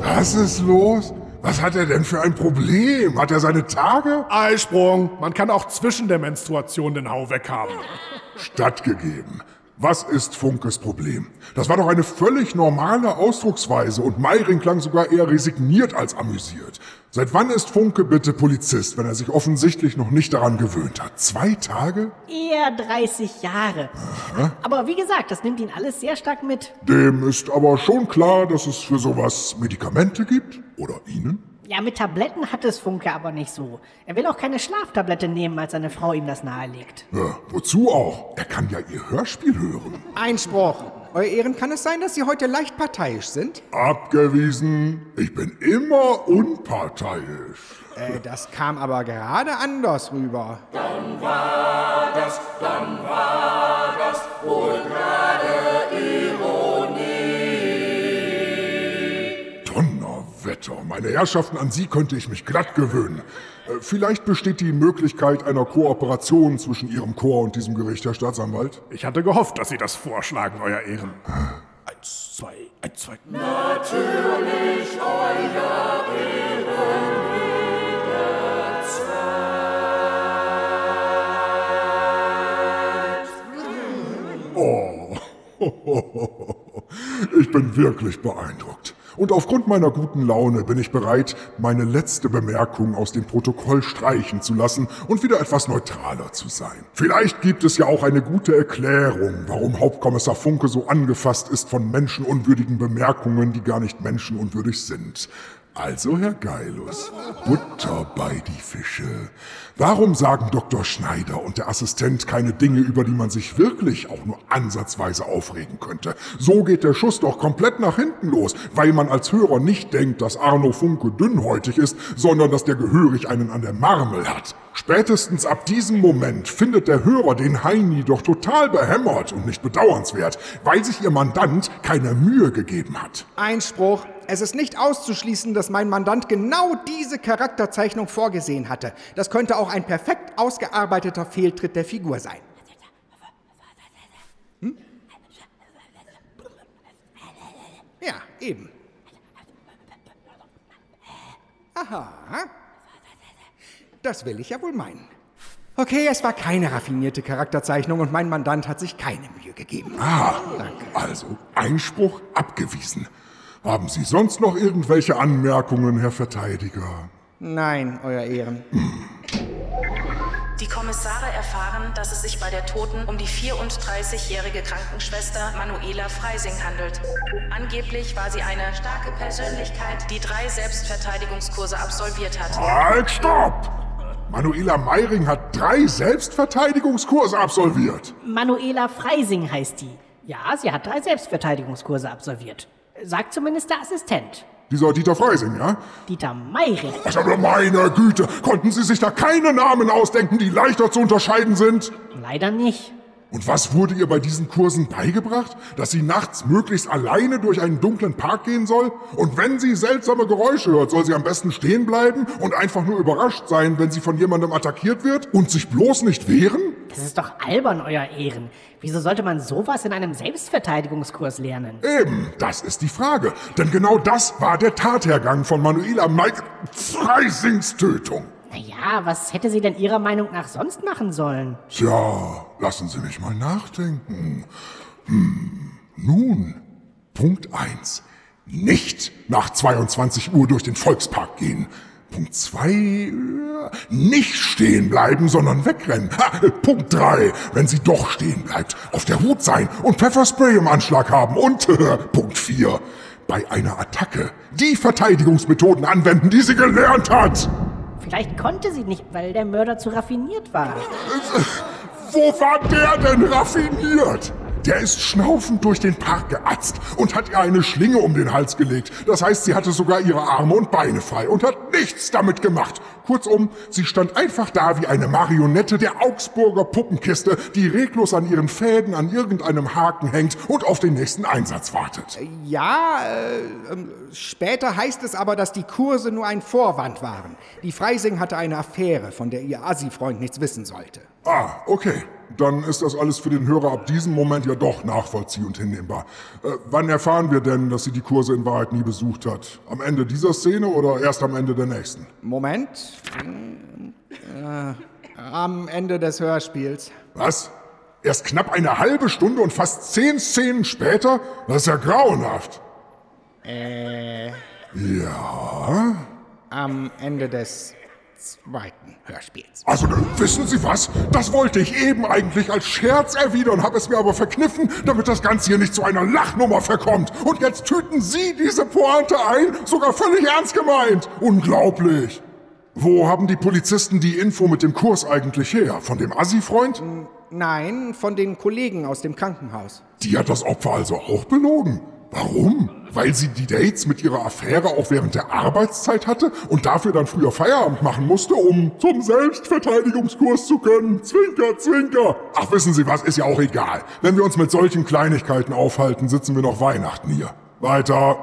Was ist los? Was hat er denn für ein Problem? Hat er seine Tage? Eisprung. Man kann auch zwischen der Menstruation den Hau weghaben. Stattgegeben. Was ist Funkes Problem? Das war doch eine völlig normale Ausdrucksweise und Meiring klang sogar eher resigniert als amüsiert. Seit wann ist Funke bitte Polizist, wenn er sich offensichtlich noch nicht daran gewöhnt hat? Zwei Tage? Eher 30 Jahre. Aha. Aber wie gesagt, das nimmt ihn alles sehr stark mit. Dem ist aber schon klar, dass es für sowas Medikamente gibt? Oder Ihnen? Ja, mit Tabletten hat es Funke aber nicht so. Er will auch keine Schlaftablette nehmen, als seine Frau ihm das nahelegt. Ja, wozu auch? Er kann ja Ihr Hörspiel hören. Einspruch. Euer Ehren, kann es sein, dass Sie heute leicht parteiisch sind? Abgewiesen. Ich bin immer unparteiisch. Äh, das kam aber gerade anders rüber. Dann war das, dann war das, wohl gerade Donnerwetter, meine Herrschaften, an Sie könnte ich mich glatt gewöhnen. Äh, Vielleicht besteht die Möglichkeit einer Kooperation zwischen Ihrem Chor und diesem Gericht, Herr Staatsanwalt? Ich hatte gehofft, dass Sie das vorschlagen, Euer Ehren. Eins, zwei, eins, zwei. Natürlich euer Ehren. Oh, ich bin wirklich beeindruckt. Und aufgrund meiner guten Laune bin ich bereit, meine letzte Bemerkung aus dem Protokoll streichen zu lassen und wieder etwas neutraler zu sein. Vielleicht gibt es ja auch eine gute Erklärung, warum Hauptkommissar Funke so angefasst ist von menschenunwürdigen Bemerkungen, die gar nicht menschenunwürdig sind. Also, Herr Geilus, Butter bei die Fische. Warum sagen Dr. Schneider und der Assistent keine Dinge, über die man sich wirklich auch nur ansatzweise aufregen könnte? So geht der Schuss doch komplett nach hinten los, weil man als Hörer nicht denkt, dass Arno Funke dünnhäutig ist, sondern dass der gehörig einen an der Marmel hat. Spätestens ab diesem Moment findet der Hörer den Heini doch total behämmert und nicht bedauernswert, weil sich ihr Mandant keine Mühe gegeben hat. Einspruch. Es ist nicht auszuschließen, dass mein Mandant genau diese Charakterzeichnung vorgesehen hatte. Das könnte auch ein perfekt ausgearbeiteter Fehltritt der Figur sein. Hm? Ja, eben. Aha. Das will ich ja wohl meinen. Okay, es war keine raffinierte Charakterzeichnung und mein Mandant hat sich keine Mühe gegeben. Ah, also Einspruch abgewiesen. Haben Sie sonst noch irgendwelche Anmerkungen, Herr Verteidiger? Nein, Euer Ehren. Die Kommissare erfahren, dass es sich bei der Toten um die 34-jährige Krankenschwester Manuela Freising handelt. Angeblich war sie eine starke Persönlichkeit, die drei Selbstverteidigungskurse absolviert hat. Halt, stopp! Manuela Meiring hat drei Selbstverteidigungskurse absolviert. Manuela Freising heißt die. Ja, sie hat drei Selbstverteidigungskurse absolviert. Sagt zumindest der Assistent. Dieser Dieter Freising, ja? Dieter Meiring. Also, aber meine Güte, konnten Sie sich da keine Namen ausdenken, die leichter zu unterscheiden sind? Leider nicht. Und was wurde ihr bei diesen Kursen beigebracht? Dass sie nachts möglichst alleine durch einen dunklen Park gehen soll? Und wenn sie seltsame Geräusche hört, soll sie am besten stehen bleiben und einfach nur überrascht sein, wenn sie von jemandem attackiert wird und sich bloß nicht wehren? Das ist doch albern, Euer Ehren. Wieso sollte man sowas in einem Selbstverteidigungskurs lernen? Eben, das ist die Frage. Denn genau das war der Tathergang von Manuela Mike Freisings Tötung. Naja, was hätte sie denn Ihrer Meinung nach sonst machen sollen? Tja, lassen Sie mich mal nachdenken. Hm, nun, Punkt 1. Nicht nach 22 Uhr durch den Volkspark gehen. Punkt 2. Nicht stehen bleiben, sondern wegrennen. Ha, Punkt 3. Wenn sie doch stehen bleibt, auf der Hut sein und Pfefferspray im Anschlag haben. Und äh, Punkt 4. Bei einer Attacke die Verteidigungsmethoden anwenden, die sie gelernt hat. Vielleicht konnte sie nicht, weil der Mörder zu raffiniert war. Wo war der denn raffiniert? Der ist schnaufend durch den Park geatzt und hat ihr eine Schlinge um den Hals gelegt. Das heißt, sie hatte sogar ihre Arme und Beine frei und hat nichts damit gemacht. Kurzum, sie stand einfach da wie eine Marionette der Augsburger Puppenkiste, die reglos an ihren Fäden an irgendeinem Haken hängt und auf den nächsten Einsatz wartet. Ja, äh, ähm, später heißt es aber, dass die Kurse nur ein Vorwand waren. Die Freising hatte eine Affäre, von der ihr Assi-Freund nichts wissen sollte. Ah, okay. Dann ist das alles für den Hörer ab diesem Moment ja doch nachvollziehbar und hinnehmbar. Äh, wann erfahren wir denn, dass sie die Kurse in Wahrheit nie besucht hat? Am Ende dieser Szene oder erst am Ende der nächsten? Moment. Äh, am Ende des Hörspiels. Was? Erst knapp eine halbe Stunde und fast zehn Szenen später? Das ist ja grauenhaft. Äh, Ja? am Ende des zweiten Hörspiels. Also, wissen Sie was? Das wollte ich eben eigentlich als Scherz erwidern, habe es mir aber verkniffen, damit das Ganze hier nicht zu einer Lachnummer verkommt. Und jetzt tüten Sie diese Pointe ein, sogar völlig ernst gemeint. Unglaublich. Wo haben die Polizisten die Info mit dem Kurs eigentlich her? Von dem Assi-Freund? Nein, von den Kollegen aus dem Krankenhaus. Die hat das Opfer also auch belogen. Warum? Weil sie die Dates mit ihrer Affäre auch während der Arbeitszeit hatte und dafür dann früher Feierabend machen musste, um zum Selbstverteidigungskurs zu können. Zwinker, zwinker. Ach, wissen Sie was, ist ja auch egal. Wenn wir uns mit solchen Kleinigkeiten aufhalten, sitzen wir noch Weihnachten hier. Weiter.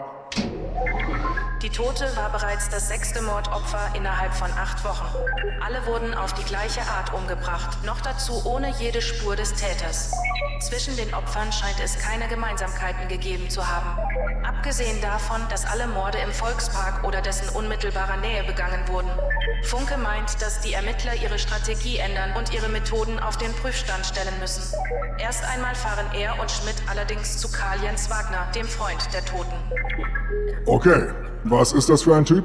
Die Tote war bereits das sechste Mordopfer innerhalb von acht Wochen. Alle wurden auf die gleiche Art umgebracht, noch dazu ohne jede Spur des Täters. Zwischen den Opfern scheint es keine Gemeinsamkeiten gegeben zu haben. Abgesehen davon, dass alle Morde im Volkspark oder dessen unmittelbarer Nähe begangen wurden. Funke meint, dass die Ermittler ihre Strategie ändern und ihre Methoden auf den Prüfstand stellen müssen. Erst einmal fahren er und Schmidt allerdings zu Karl Jens Wagner, dem Freund der Toten. Okay, was ist das für ein Typ?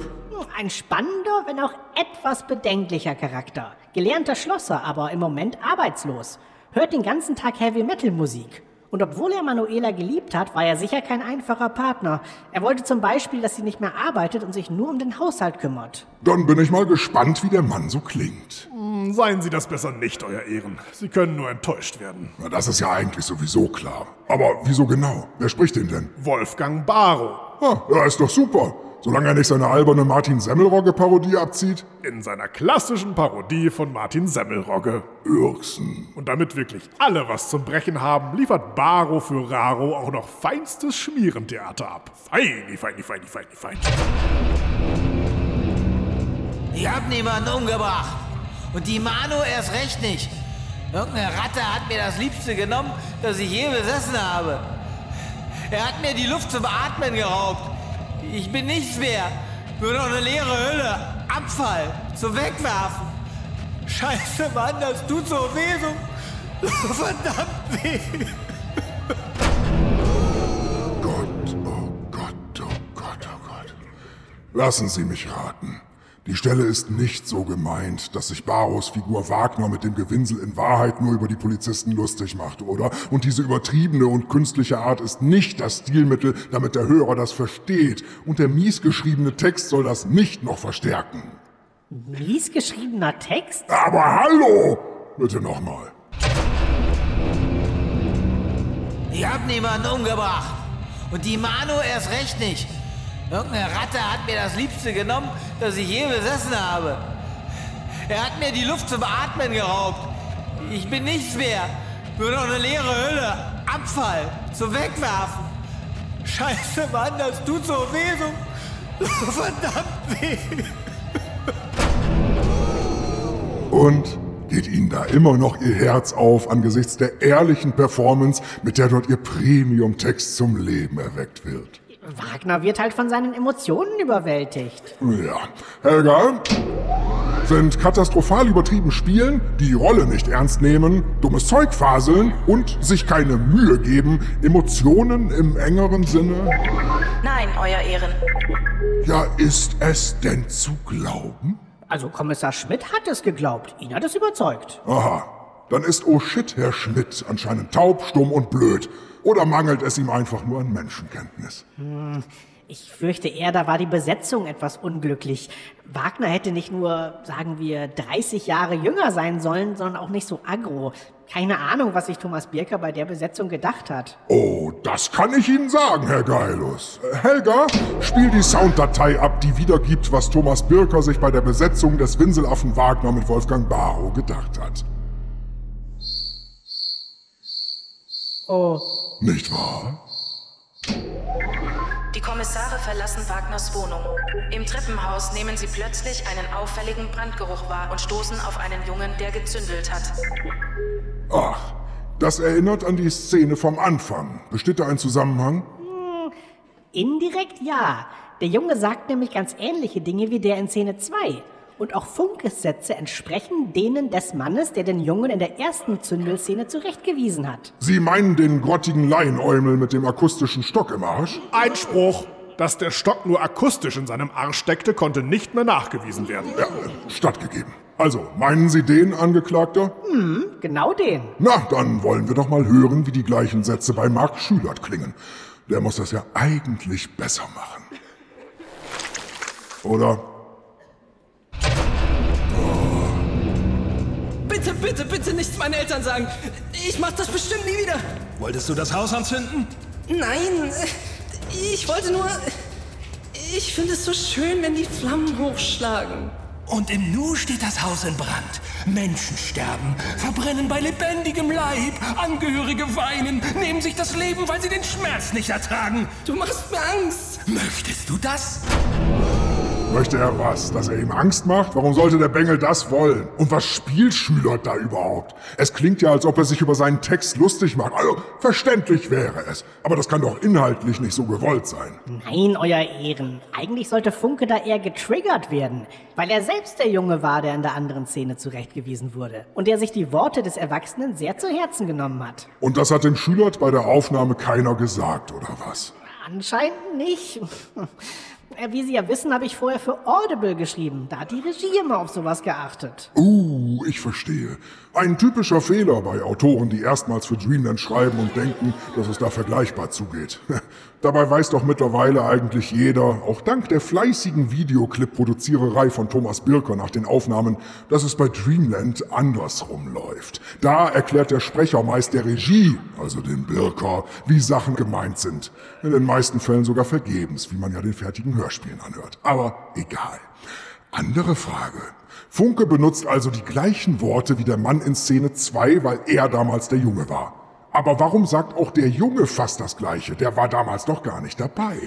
Ein spannender, wenn auch etwas bedenklicher Charakter. Gelernter Schlosser, aber im Moment arbeitslos. Hört den ganzen Tag Heavy Metal Musik. Und obwohl er Manuela geliebt hat, war er sicher kein einfacher Partner. Er wollte zum Beispiel, dass sie nicht mehr arbeitet und sich nur um den Haushalt kümmert. Dann bin ich mal gespannt, wie der Mann so klingt. Hm, Seien Sie das besser nicht, Euer Ehren. Sie können nur enttäuscht werden. Na, das ist ja eigentlich sowieso klar. Aber wieso genau? Wer spricht den denn? Wolfgang Barrow. Ah, ja, ist doch super. Solange er nicht seine alberne Martin Semmelrogge-Parodie abzieht. In seiner klassischen Parodie von Martin Semmelrogge. Irksen. Und damit wirklich alle was zum Brechen haben, liefert Barrow für Raro auch noch feinstes Schmierentheater ab. Feini, feini, feini, feini, feini. Ich hab niemanden umgebracht. Und die Manu erst recht nicht. Irgendeine Ratte hat mir das Liebste genommen, das ich je besessen habe. Er hat mir die Luft zum Atmen geraubt. Ich bin nichts mehr. Nur noch eine leere Hülle. Abfall. Zum Wegwerfen. Scheiße, Mann, das tut so weh. So verdammt weh. Gott, oh Gott, oh Gott, oh Gott. Lassen Sie mich raten. Die Stelle ist nicht so gemeint, dass sich Baros Figur Wagner mit dem Gewinsel in Wahrheit nur über die Polizisten lustig macht, oder? Und diese übertriebene und künstliche Art ist nicht das Stilmittel, damit der Hörer das versteht. Und der mies geschriebene Text soll das nicht noch verstärken. Mies geschriebener Text? Aber hallo! Bitte nochmal. Ich hab niemanden umgebracht. Und die Manu erst recht nicht. Irgendeine Ratte hat mir das Liebste genommen, das ich je besessen habe. Er hat mir die Luft zum Atmen geraubt. Ich bin nichts mehr. Nur noch eine leere Hülle. Abfall. Zum Wegwerfen. Scheiße, Mann, das tut so weh. So verdammt weh. Und geht Ihnen da immer noch Ihr Herz auf angesichts der ehrlichen Performance, mit der dort Ihr Premium-Text zum Leben erweckt wird? Wagner wird halt von seinen Emotionen überwältigt. Ja. Helga? Sind katastrophal übertrieben spielen, die Rolle nicht ernst nehmen, dummes Zeug faseln und sich keine Mühe geben, Emotionen im engeren Sinne? Nein, Euer Ehren. Ja, ist es denn zu glauben? Also Kommissar Schmidt hat es geglaubt. Ihn hat es überzeugt. Aha. Dann ist oh shit, Herr Schmidt anscheinend taub, stumm und blöd. Oder mangelt es ihm einfach nur an Menschenkenntnis? Hm, ich fürchte eher, da war die Besetzung etwas unglücklich. Wagner hätte nicht nur, sagen wir, 30 Jahre jünger sein sollen, sondern auch nicht so aggro. Keine Ahnung, was sich Thomas Birker bei der Besetzung gedacht hat. Oh, das kann ich Ihnen sagen, Herr Geilus. Helga, spiel die Sounddatei ab, die wiedergibt, was Thomas Birker sich bei der Besetzung des Winselaffen Wagner mit Wolfgang Barrow gedacht hat. Oh. Nicht wahr? Die Kommissare verlassen Wagners Wohnung. Im Treppenhaus nehmen sie plötzlich einen auffälligen Brandgeruch wahr und stoßen auf einen Jungen, der gezündelt hat. Ach, das erinnert an die Szene vom Anfang. Besteht da ein Zusammenhang? Hm, indirekt ja. Der Junge sagt nämlich ganz ähnliche Dinge wie der in Szene 2. Und auch Funkes Sätze entsprechen denen des Mannes, der den Jungen in der ersten Zündelszene zurechtgewiesen hat. Sie meinen den grottigen Laienäumel mit dem akustischen Stock im Arsch? Einspruch! Dass der Stock nur akustisch in seinem Arsch steckte, konnte nicht mehr nachgewiesen werden. Ja, stattgegeben. Also, meinen Sie den, Angeklagter? Hm, genau den. Na, dann wollen wir doch mal hören, wie die gleichen Sätze bei Mark Schülert klingen. Der muss das ja eigentlich besser machen. Oder? Bitte, bitte, nichts meinen Eltern sagen. Ich mach das bestimmt nie wieder. Wolltest du das Haus anzünden? Nein, ich wollte nur. Ich finde es so schön, wenn die Flammen hochschlagen. Und im Nu steht das Haus in Brand. Menschen sterben, verbrennen bei lebendigem Leib. Angehörige weinen, nehmen sich das Leben, weil sie den Schmerz nicht ertragen. Du machst mir Angst. Möchtest du das? Möchte er was? Dass er ihm Angst macht? Warum sollte der Bengel das wollen? Und was spielt Schüler da überhaupt? Es klingt ja, als ob er sich über seinen Text lustig macht. Also, verständlich wäre es. Aber das kann doch inhaltlich nicht so gewollt sein. Nein, euer Ehren. Eigentlich sollte Funke da eher getriggert werden, weil er selbst der Junge war, der in der anderen Szene zurechtgewiesen wurde. Und der sich die Worte des Erwachsenen sehr zu Herzen genommen hat. Und das hat dem Schüler bei der Aufnahme keiner gesagt, oder was? Anscheinend nicht. Äh, Wie Sie ja wissen, habe ich vorher für Audible geschrieben. Da hat die Regie immer auf sowas geachtet. Uh, ich verstehe. Ein typischer Fehler bei Autoren, die erstmals für Dreamland schreiben und denken, dass es da vergleichbar zugeht. Dabei weiß doch mittlerweile eigentlich jeder, auch dank der fleißigen Videoclip-Produziererei von Thomas Birker nach den Aufnahmen, dass es bei Dreamland andersrum läuft. Da erklärt der Sprecher meist der Regie, also den Birker, wie Sachen gemeint sind. In den meisten Fällen sogar vergebens, wie man ja den fertigen Hörspielen anhört. Aber egal. Andere Frage. Funke benutzt also die gleichen Worte wie der Mann in Szene 2, weil er damals der Junge war. Aber warum sagt auch der Junge fast das Gleiche? Der war damals doch gar nicht dabei.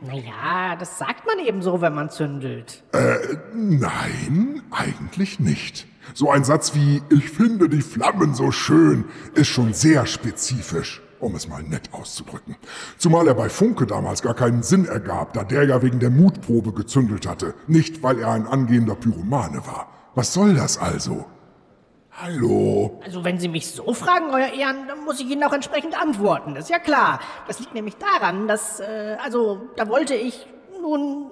Naja, das sagt man eben so, wenn man zündelt. Äh, nein, eigentlich nicht. So ein Satz wie Ich finde die Flammen so schön ist schon sehr spezifisch, um es mal nett auszudrücken. Zumal er bei Funke damals gar keinen Sinn ergab, da der ja wegen der Mutprobe gezündelt hatte, nicht weil er ein angehender Pyromane war. Was soll das also? Hallo? Also wenn Sie mich so fragen, Euer Ehren, dann muss ich Ihnen auch entsprechend antworten. Das ist ja klar. Das liegt nämlich daran, dass, äh, also da wollte ich nun,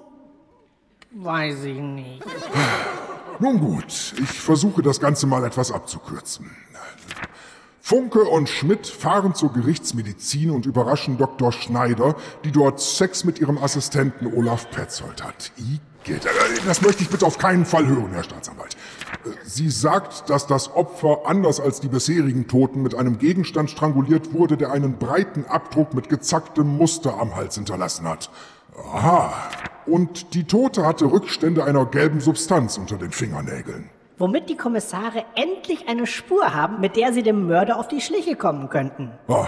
weiß ich nicht. Nun gut, ich versuche das Ganze mal etwas abzukürzen. Funke und Schmidt fahren zur Gerichtsmedizin und überraschen Dr. Schneider, die dort Sex mit ihrem Assistenten Olaf Petzold hat. Igitt, Das möchte ich bitte auf keinen Fall hören, Herr Staatsanwalt. Sie sagt, dass das Opfer anders als die bisherigen Toten mit einem Gegenstand stranguliert wurde, der einen breiten Abdruck mit gezacktem Muster am Hals hinterlassen hat. Aha. Und die Tote hatte Rückstände einer gelben Substanz unter den Fingernägeln. Womit die Kommissare endlich eine Spur haben, mit der sie dem Mörder auf die Schliche kommen könnten. Ah,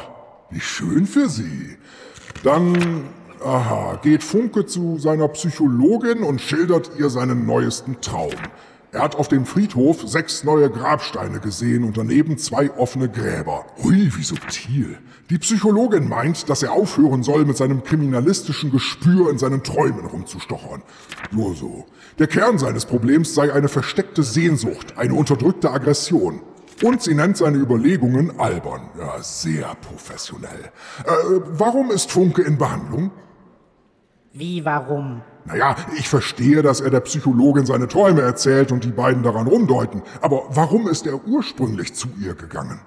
wie schön für Sie. Dann, aha, geht Funke zu seiner Psychologin und schildert ihr seinen neuesten Traum. Er hat auf dem Friedhof sechs neue Grabsteine gesehen und daneben zwei offene Gräber. Hui, wie subtil. Die Psychologin meint, dass er aufhören soll, mit seinem kriminalistischen Gespür in seinen Träumen rumzustochern. Nur so. Der Kern seines Problems sei eine versteckte Sehnsucht, eine unterdrückte Aggression. Und sie nennt seine Überlegungen albern. Ja, sehr professionell. Äh, warum ist Funke in Behandlung? Wie, warum? Naja, ich verstehe, dass er der Psychologin seine Träume erzählt und die beiden daran rumdeuten. Aber warum ist er ursprünglich zu ihr gegangen?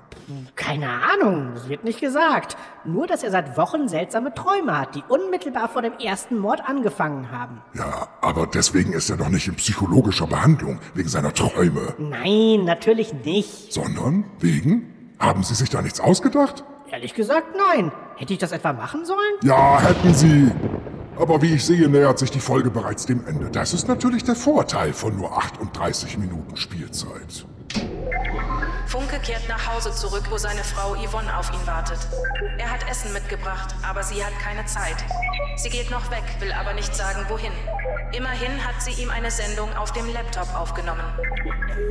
Keine Ahnung, das wird nicht gesagt. Nur, dass er seit Wochen seltsame Träume hat, die unmittelbar vor dem ersten Mord angefangen haben. Ja, aber deswegen ist er doch nicht in psychologischer Behandlung, wegen seiner Träume. Nein, natürlich nicht. Sondern wegen? Haben Sie sich da nichts ausgedacht? Ehrlich gesagt, nein. Hätte ich das etwa machen sollen? Ja, hätten Sie. Aber wie ich sehe, nähert sich die Folge bereits dem Ende. Das ist natürlich der Vorteil von nur 38 Minuten Spielzeit. Funke kehrt nach Hause zurück, wo seine Frau Yvonne auf ihn wartet. Er hat Essen mitgebracht, aber sie hat keine Zeit. Sie geht noch weg, will aber nicht sagen, wohin. Immerhin hat sie ihm eine Sendung auf dem Laptop aufgenommen.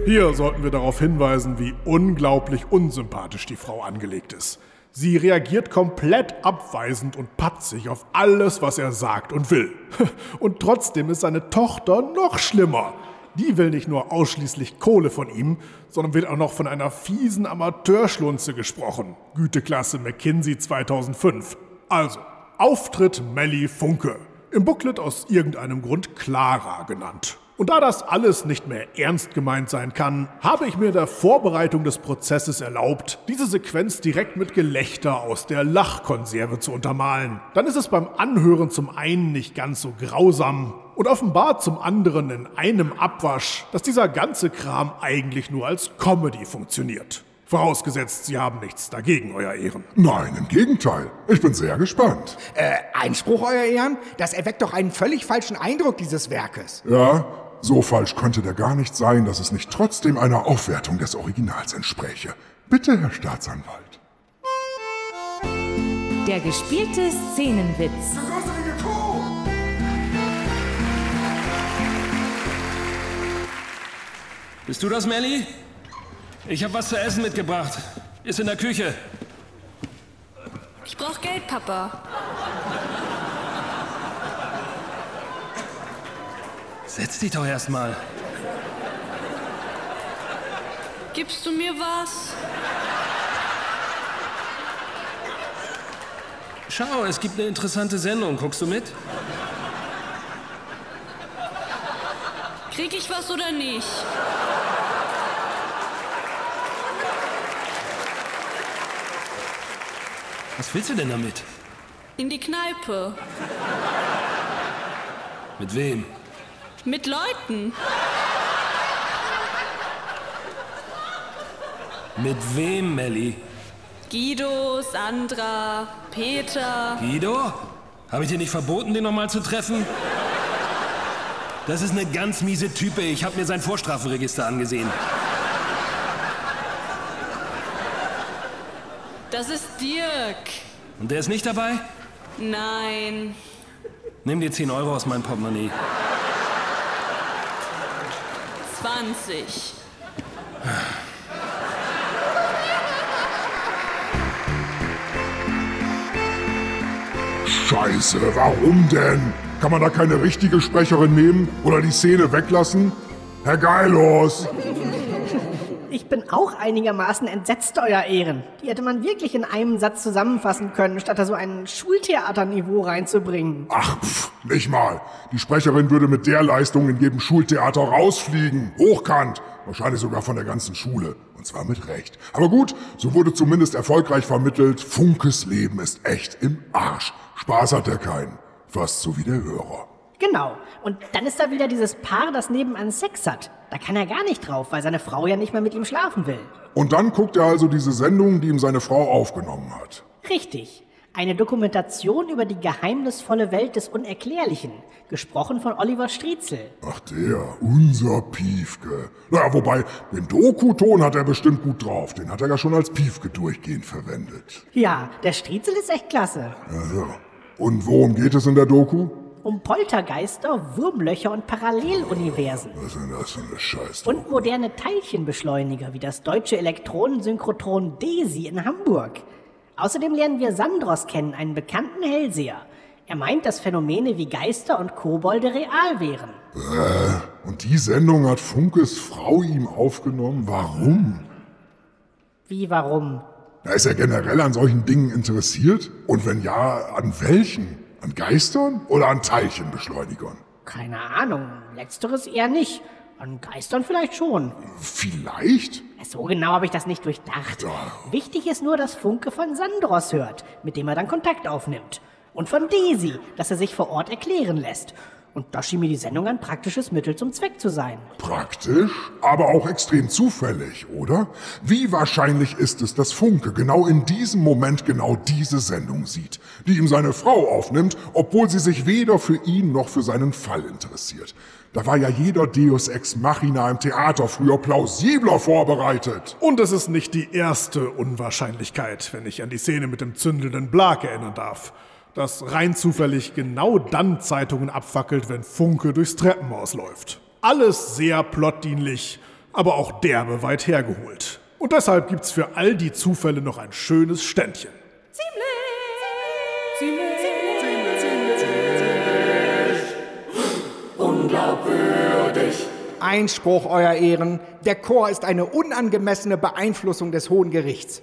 Hier sollten wir darauf hinweisen, wie unglaublich unsympathisch die Frau angelegt ist. Sie reagiert komplett abweisend und patzig auf alles, was er sagt und will. Und trotzdem ist seine Tochter noch schlimmer. Die will nicht nur ausschließlich Kohle von ihm, sondern wird auch noch von einer fiesen Amateurschlunze gesprochen. Güteklasse McKinsey 2005. Also, Auftritt Melly Funke. Im Booklet aus irgendeinem Grund Clara genannt. Und da das alles nicht mehr ernst gemeint sein kann, habe ich mir der Vorbereitung des Prozesses erlaubt, diese Sequenz direkt mit Gelächter aus der Lachkonserve zu untermalen. Dann ist es beim Anhören zum einen nicht ganz so grausam und offenbart zum anderen in einem Abwasch, dass dieser ganze Kram eigentlich nur als Comedy funktioniert. Vorausgesetzt, Sie haben nichts dagegen, Euer Ehren. Nein, im Gegenteil. Ich bin sehr gespannt. Äh, Einspruch, Euer Ehren? Das erweckt doch einen völlig falschen Eindruck dieses Werkes. Ja, so falsch könnte der gar nicht sein, dass es nicht trotzdem einer Aufwertung des Originals entspräche. Bitte, Herr Staatsanwalt. Der gespielte Szenenwitz. Bist du das, Melly? Ich habe was zu essen mitgebracht. Ist in der Küche. Ich brauch Geld, Papa. Setz dich doch erst mal. Gibst du mir was? Schau, es gibt eine interessante Sendung. Guckst du mit? Krieg ich was oder nicht? Was willst du denn damit? In die Kneipe. Mit wem? Mit Leuten. Mit wem, Melly? Guido, Sandra, Peter. Guido? Habe ich dir nicht verboten, den nochmal zu treffen? Das ist eine ganz miese Type. Ich habe mir sein Vorstrafenregister angesehen. Das ist Dirk. Und der ist nicht dabei? Nein. Nimm dir 10 Euro aus meinem Portemonnaie. 20. Scheiße, warum denn? Kann man da keine richtige Sprecherin nehmen oder die Szene weglassen? Herr Geilos! Ich bin auch einigermaßen entsetzt, Euer Ehren. Die hätte man wirklich in einem Satz zusammenfassen können, statt da so ein Schultheaterniveau reinzubringen. Ach, pff, nicht mal. Die Sprecherin würde mit der Leistung in jedem Schultheater rausfliegen. Hochkant. Wahrscheinlich sogar von der ganzen Schule. Und zwar mit Recht. Aber gut, so wurde zumindest erfolgreich vermittelt, Funkes Leben ist echt im Arsch. Spaß hat er keinen. Fast so wie der Hörer. Genau. Und dann ist da wieder dieses Paar, das nebenan Sex hat. Da kann er gar nicht drauf, weil seine Frau ja nicht mehr mit ihm schlafen will. Und dann guckt er also diese Sendung, die ihm seine Frau aufgenommen hat. Richtig. Eine Dokumentation über die geheimnisvolle Welt des Unerklärlichen. Gesprochen von Oliver Striezel. Ach der, unser Piefke. Naja, wobei, den Doku-Ton hat er bestimmt gut drauf. Den hat er ja schon als Piefke durchgehend verwendet. Ja, der Striezel ist echt klasse. Also. Und worum geht es in der Doku? Um Poltergeister, Wurmlöcher und Paralleluniversen. Was ist denn das für eine Scheiße? Und moderne Teilchenbeschleuniger wie das deutsche Elektronensynchrotron DESI in Hamburg. Außerdem lernen wir Sandros kennen, einen bekannten Hellseher. Er meint, dass Phänomene wie Geister und Kobolde real wären. Äh, und die Sendung hat Funkes Frau ihm aufgenommen. Warum? Wie, warum? Na, ist er generell an solchen Dingen interessiert? Und wenn ja, an welchen? An Geistern oder an Teilchenbeschleunigern? Keine Ahnung. Letzteres eher nicht. An Geistern vielleicht schon. Vielleicht? So genau habe ich das nicht durchdacht. Wichtig ist nur, dass Funke von Sandros hört, mit dem er dann Kontakt aufnimmt. Und von Daisy, dass er sich vor Ort erklären lässt. Und da schien mir die Sendung ein praktisches Mittel zum Zweck zu sein. Praktisch, aber auch extrem zufällig, oder? Wie wahrscheinlich ist es, dass Funke genau in diesem Moment genau diese Sendung sieht, die ihm seine Frau aufnimmt, obwohl sie sich weder für ihn noch für seinen Fall interessiert? Da war ja jeder Deus Ex Machina im Theater früher plausibler vorbereitet. Und es ist nicht die erste Unwahrscheinlichkeit, wenn ich an die Szene mit dem zündelnden Blag erinnern darf. Das rein zufällig genau dann Zeitungen abfackelt, wenn Funke durchs Treppenhaus läuft. Alles sehr plotdienlich, aber auch derbe weit hergeholt. Und deshalb gibt's für all die Zufälle noch ein schönes Ständchen. Unglaubwürdig. Einspruch, Euer Ehren. Der Chor ist eine unangemessene Beeinflussung des Hohen Gerichts.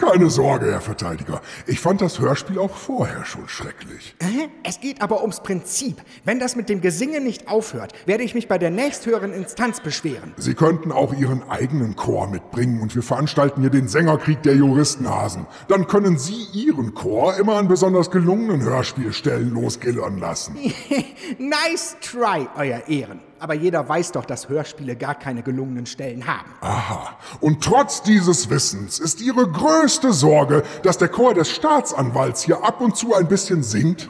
Keine Sorge, Herr Verteidiger. Ich fand das Hörspiel auch vorher schon schrecklich. Äh? Es geht aber ums Prinzip. Wenn das mit dem Gesinge nicht aufhört, werde ich mich bei der nächsthöheren Instanz beschweren. Sie könnten auch Ihren eigenen Chor mitbringen und wir veranstalten hier den Sängerkrieg der Juristenhasen. Dann können Sie Ihren Chor immer an besonders gelungenen Hörspielstellen losgillern lassen. nice try, Euer Ehren. Aber jeder weiß doch, dass Hörspiele gar keine gelungenen Stellen haben. Aha. Und trotz dieses Wissens ist Ihre größte Sorge, dass der Chor des Staatsanwalts hier ab und zu ein bisschen singt?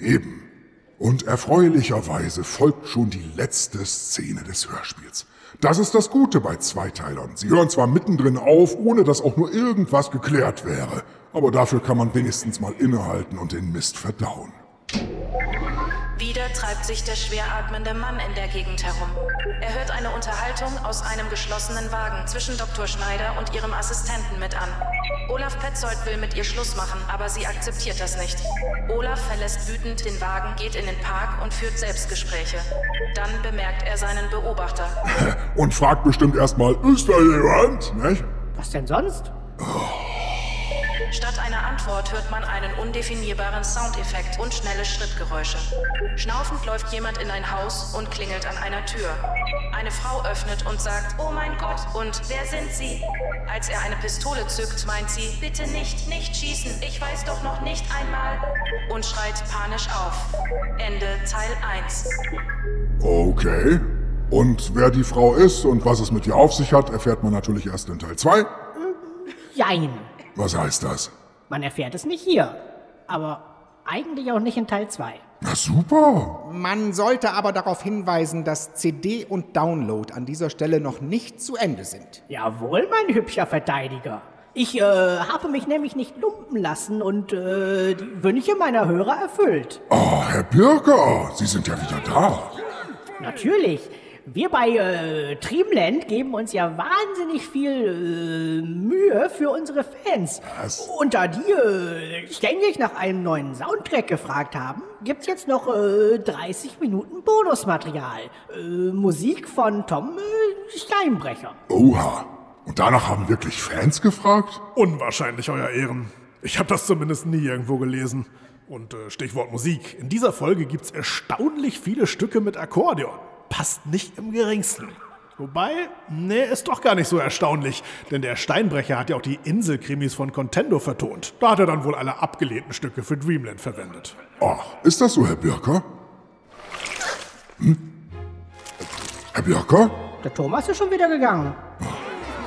Eben. Und erfreulicherweise folgt schon die letzte Szene des Hörspiels. Das ist das Gute bei Zweiteilern. Sie hören zwar mittendrin auf, ohne dass auch nur irgendwas geklärt wäre, aber dafür kann man wenigstens mal innehalten und den Mist verdauen. Wieder treibt sich der schwer atmende Mann in der Gegend herum. Er hört eine Unterhaltung aus einem geschlossenen Wagen zwischen Dr. Schneider und ihrem Assistenten mit an. Olaf Petzold will mit ihr Schluss machen, aber sie akzeptiert das nicht. Olaf verlässt wütend den Wagen, geht in den Park und führt Selbstgespräche. Dann bemerkt er seinen Beobachter. Und fragt bestimmt erstmal, ist da jemand? Nicht? Was denn sonst? Statt einer Antwort hört man einen undefinierbaren Soundeffekt und schnelle Schrittgeräusche. Schnaufend läuft jemand in ein Haus und klingelt an einer Tür. Eine Frau öffnet und sagt, oh mein Gott, und wer sind Sie? Als er eine Pistole zückt, meint sie, bitte nicht, nicht schießen, ich weiß doch noch nicht einmal. Und schreit panisch auf. Ende Teil 1. Okay. Und wer die Frau ist und was es mit ihr auf sich hat, erfährt man natürlich erst in Teil 2. Jein. Was heißt das? Man erfährt es nicht hier. Aber eigentlich auch nicht in Teil 2. Na super. Man sollte aber darauf hinweisen, dass CD und Download an dieser Stelle noch nicht zu Ende sind. Jawohl, mein hübscher Verteidiger. Ich äh, habe mich nämlich nicht lumpen lassen und äh, die Wünsche meiner Hörer erfüllt. Oh, Herr Birker, Sie sind ja wieder da. Natürlich. Wir bei äh, Dreamland geben uns ja wahnsinnig viel äh, Mühe für unsere Fans. Was? Und da die äh, ständig nach einem neuen Soundtrack gefragt haben, gibt's jetzt noch äh, 30 Minuten Bonusmaterial. Äh, Musik von Tom äh, Steinbrecher. Oha. Und danach haben wirklich Fans gefragt? Unwahrscheinlich, Euer Ehren. Ich habe das zumindest nie irgendwo gelesen. Und äh, Stichwort Musik. In dieser Folge gibt's erstaunlich viele Stücke mit Akkordeon. Passt nicht im geringsten. Wobei, nee, ist doch gar nicht so erstaunlich, denn der Steinbrecher hat ja auch die Inselkrimis von Contendo vertont. Da hat er dann wohl alle abgelehnten Stücke für Dreamland verwendet. Ach, ist das so, Herr Birker? Hm? Herr Birker? Der Thomas ist schon wieder gegangen.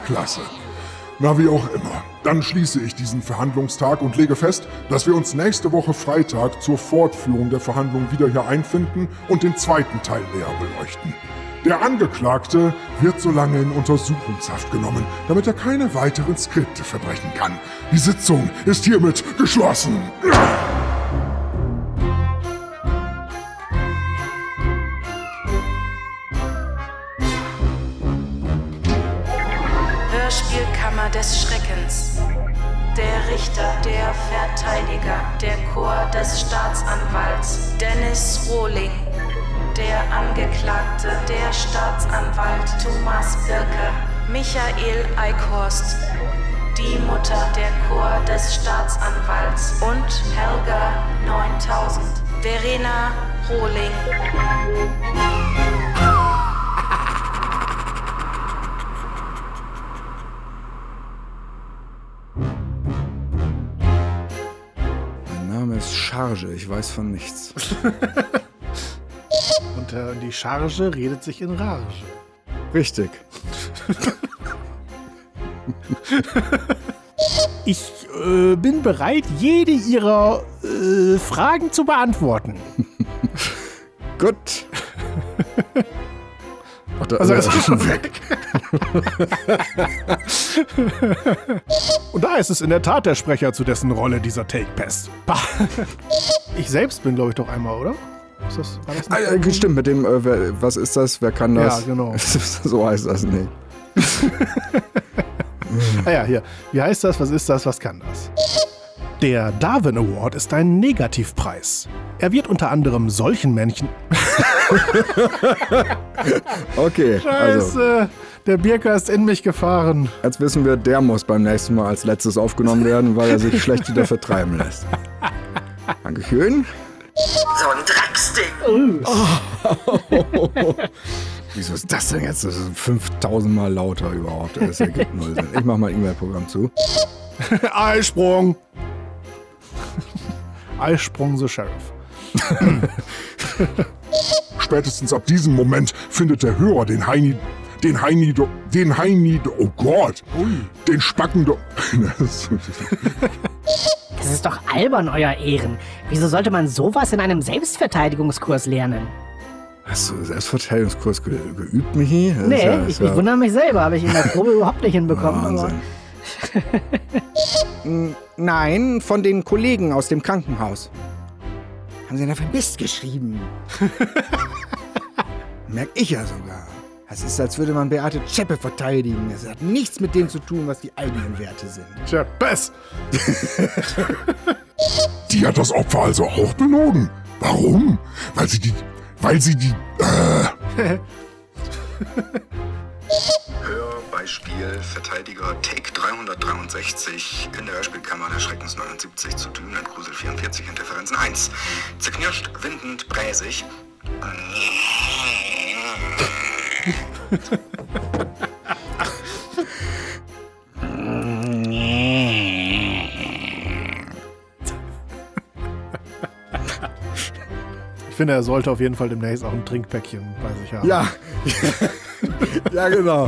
Klasse. Na, wie auch immer. Dann schließe ich diesen Verhandlungstag und lege fest, dass wir uns nächste Woche Freitag zur Fortführung der Verhandlungen wieder hier einfinden und den zweiten Teil näher beleuchten. Der Angeklagte wird so lange in Untersuchungshaft genommen, damit er keine weiteren Skripte verbrechen kann. Die Sitzung ist hiermit geschlossen. Verteidiger, der Chor des Staatsanwalts, Dennis Rohling. Der Angeklagte, der Staatsanwalt Thomas Birke, Michael Eickhorst. Die Mutter, der Chor des Staatsanwalts und Helga 9000. Verena Rohling. Charge, ich weiß von nichts. Und äh, die Charge redet sich in Rage. Richtig. Ich äh, bin bereit, jede Ihrer äh, Fragen zu beantworten. Gut. Da, Also, äh, er ist schon weg. Und da ist es in der Tat der Sprecher, zu dessen Rolle dieser Take passt. Ich selbst bin, glaube ich, doch einmal, oder? Ist das, war das Ah, ja, stimmt, mit dem, äh, wer, was ist das, wer kann das? Ja, genau. so heißt das nicht. Ah ja, hier. Wie heißt das? Was ist das? Was kann das? Der Darwin Award ist ein Negativpreis. Er wird unter anderem solchen Männchen. Okay, also. Scheiße, der Birker ist in mich gefahren. Jetzt wissen wir, der muss beim nächsten Mal als letztes aufgenommen werden, weil er sich schlecht wieder vertreiben lässt. Dankeschön. So ein Drecksding. Oh. Wieso ist das denn jetzt? Das ist 5000 Mal lauter überhaupt. Das ergibt null Sinn. Ich mach mal E-Mail-Programm zu. Eisprung. Eisprung the Sheriff. Spätestens ab diesem Moment findet der Hörer den Heini, den Heini, den Heini, oh Gott, den Spacken, Das ist doch albern, euer Ehren. Wieso sollte man sowas in einem Selbstverteidigungskurs lernen? Hast du Selbstverteidigungskurs ge geübt, Michi? Das nee, ja- ich, ja- ich wundere mich selber, habe ich in der Probe überhaupt nicht hinbekommen. Aber Wahnsinn. Nein, von den Kollegen aus dem Krankenhaus. Haben sie da vermisst geschrieben. Merk ich ja sogar. Es ist, als würde man Beate Zschäpe verteidigen. Es hat nichts mit dem zu tun, was die eigenen Werte sind. Tscheppes! Die hat das Opfer also auch belogen. Warum? Weil sie die, weil sie die, äh, Hörbeispiel Verteidiger Take 363 in der Hörspielkammer der Schreckens 79 zu Dreamland Grusel 44 Interferenzen 1. Zerknirscht, windend, bräsig. Ich finde, er sollte auf jeden Fall demnächst auch ein Trinkpäckchen bei sich haben. Ja. ja, genau.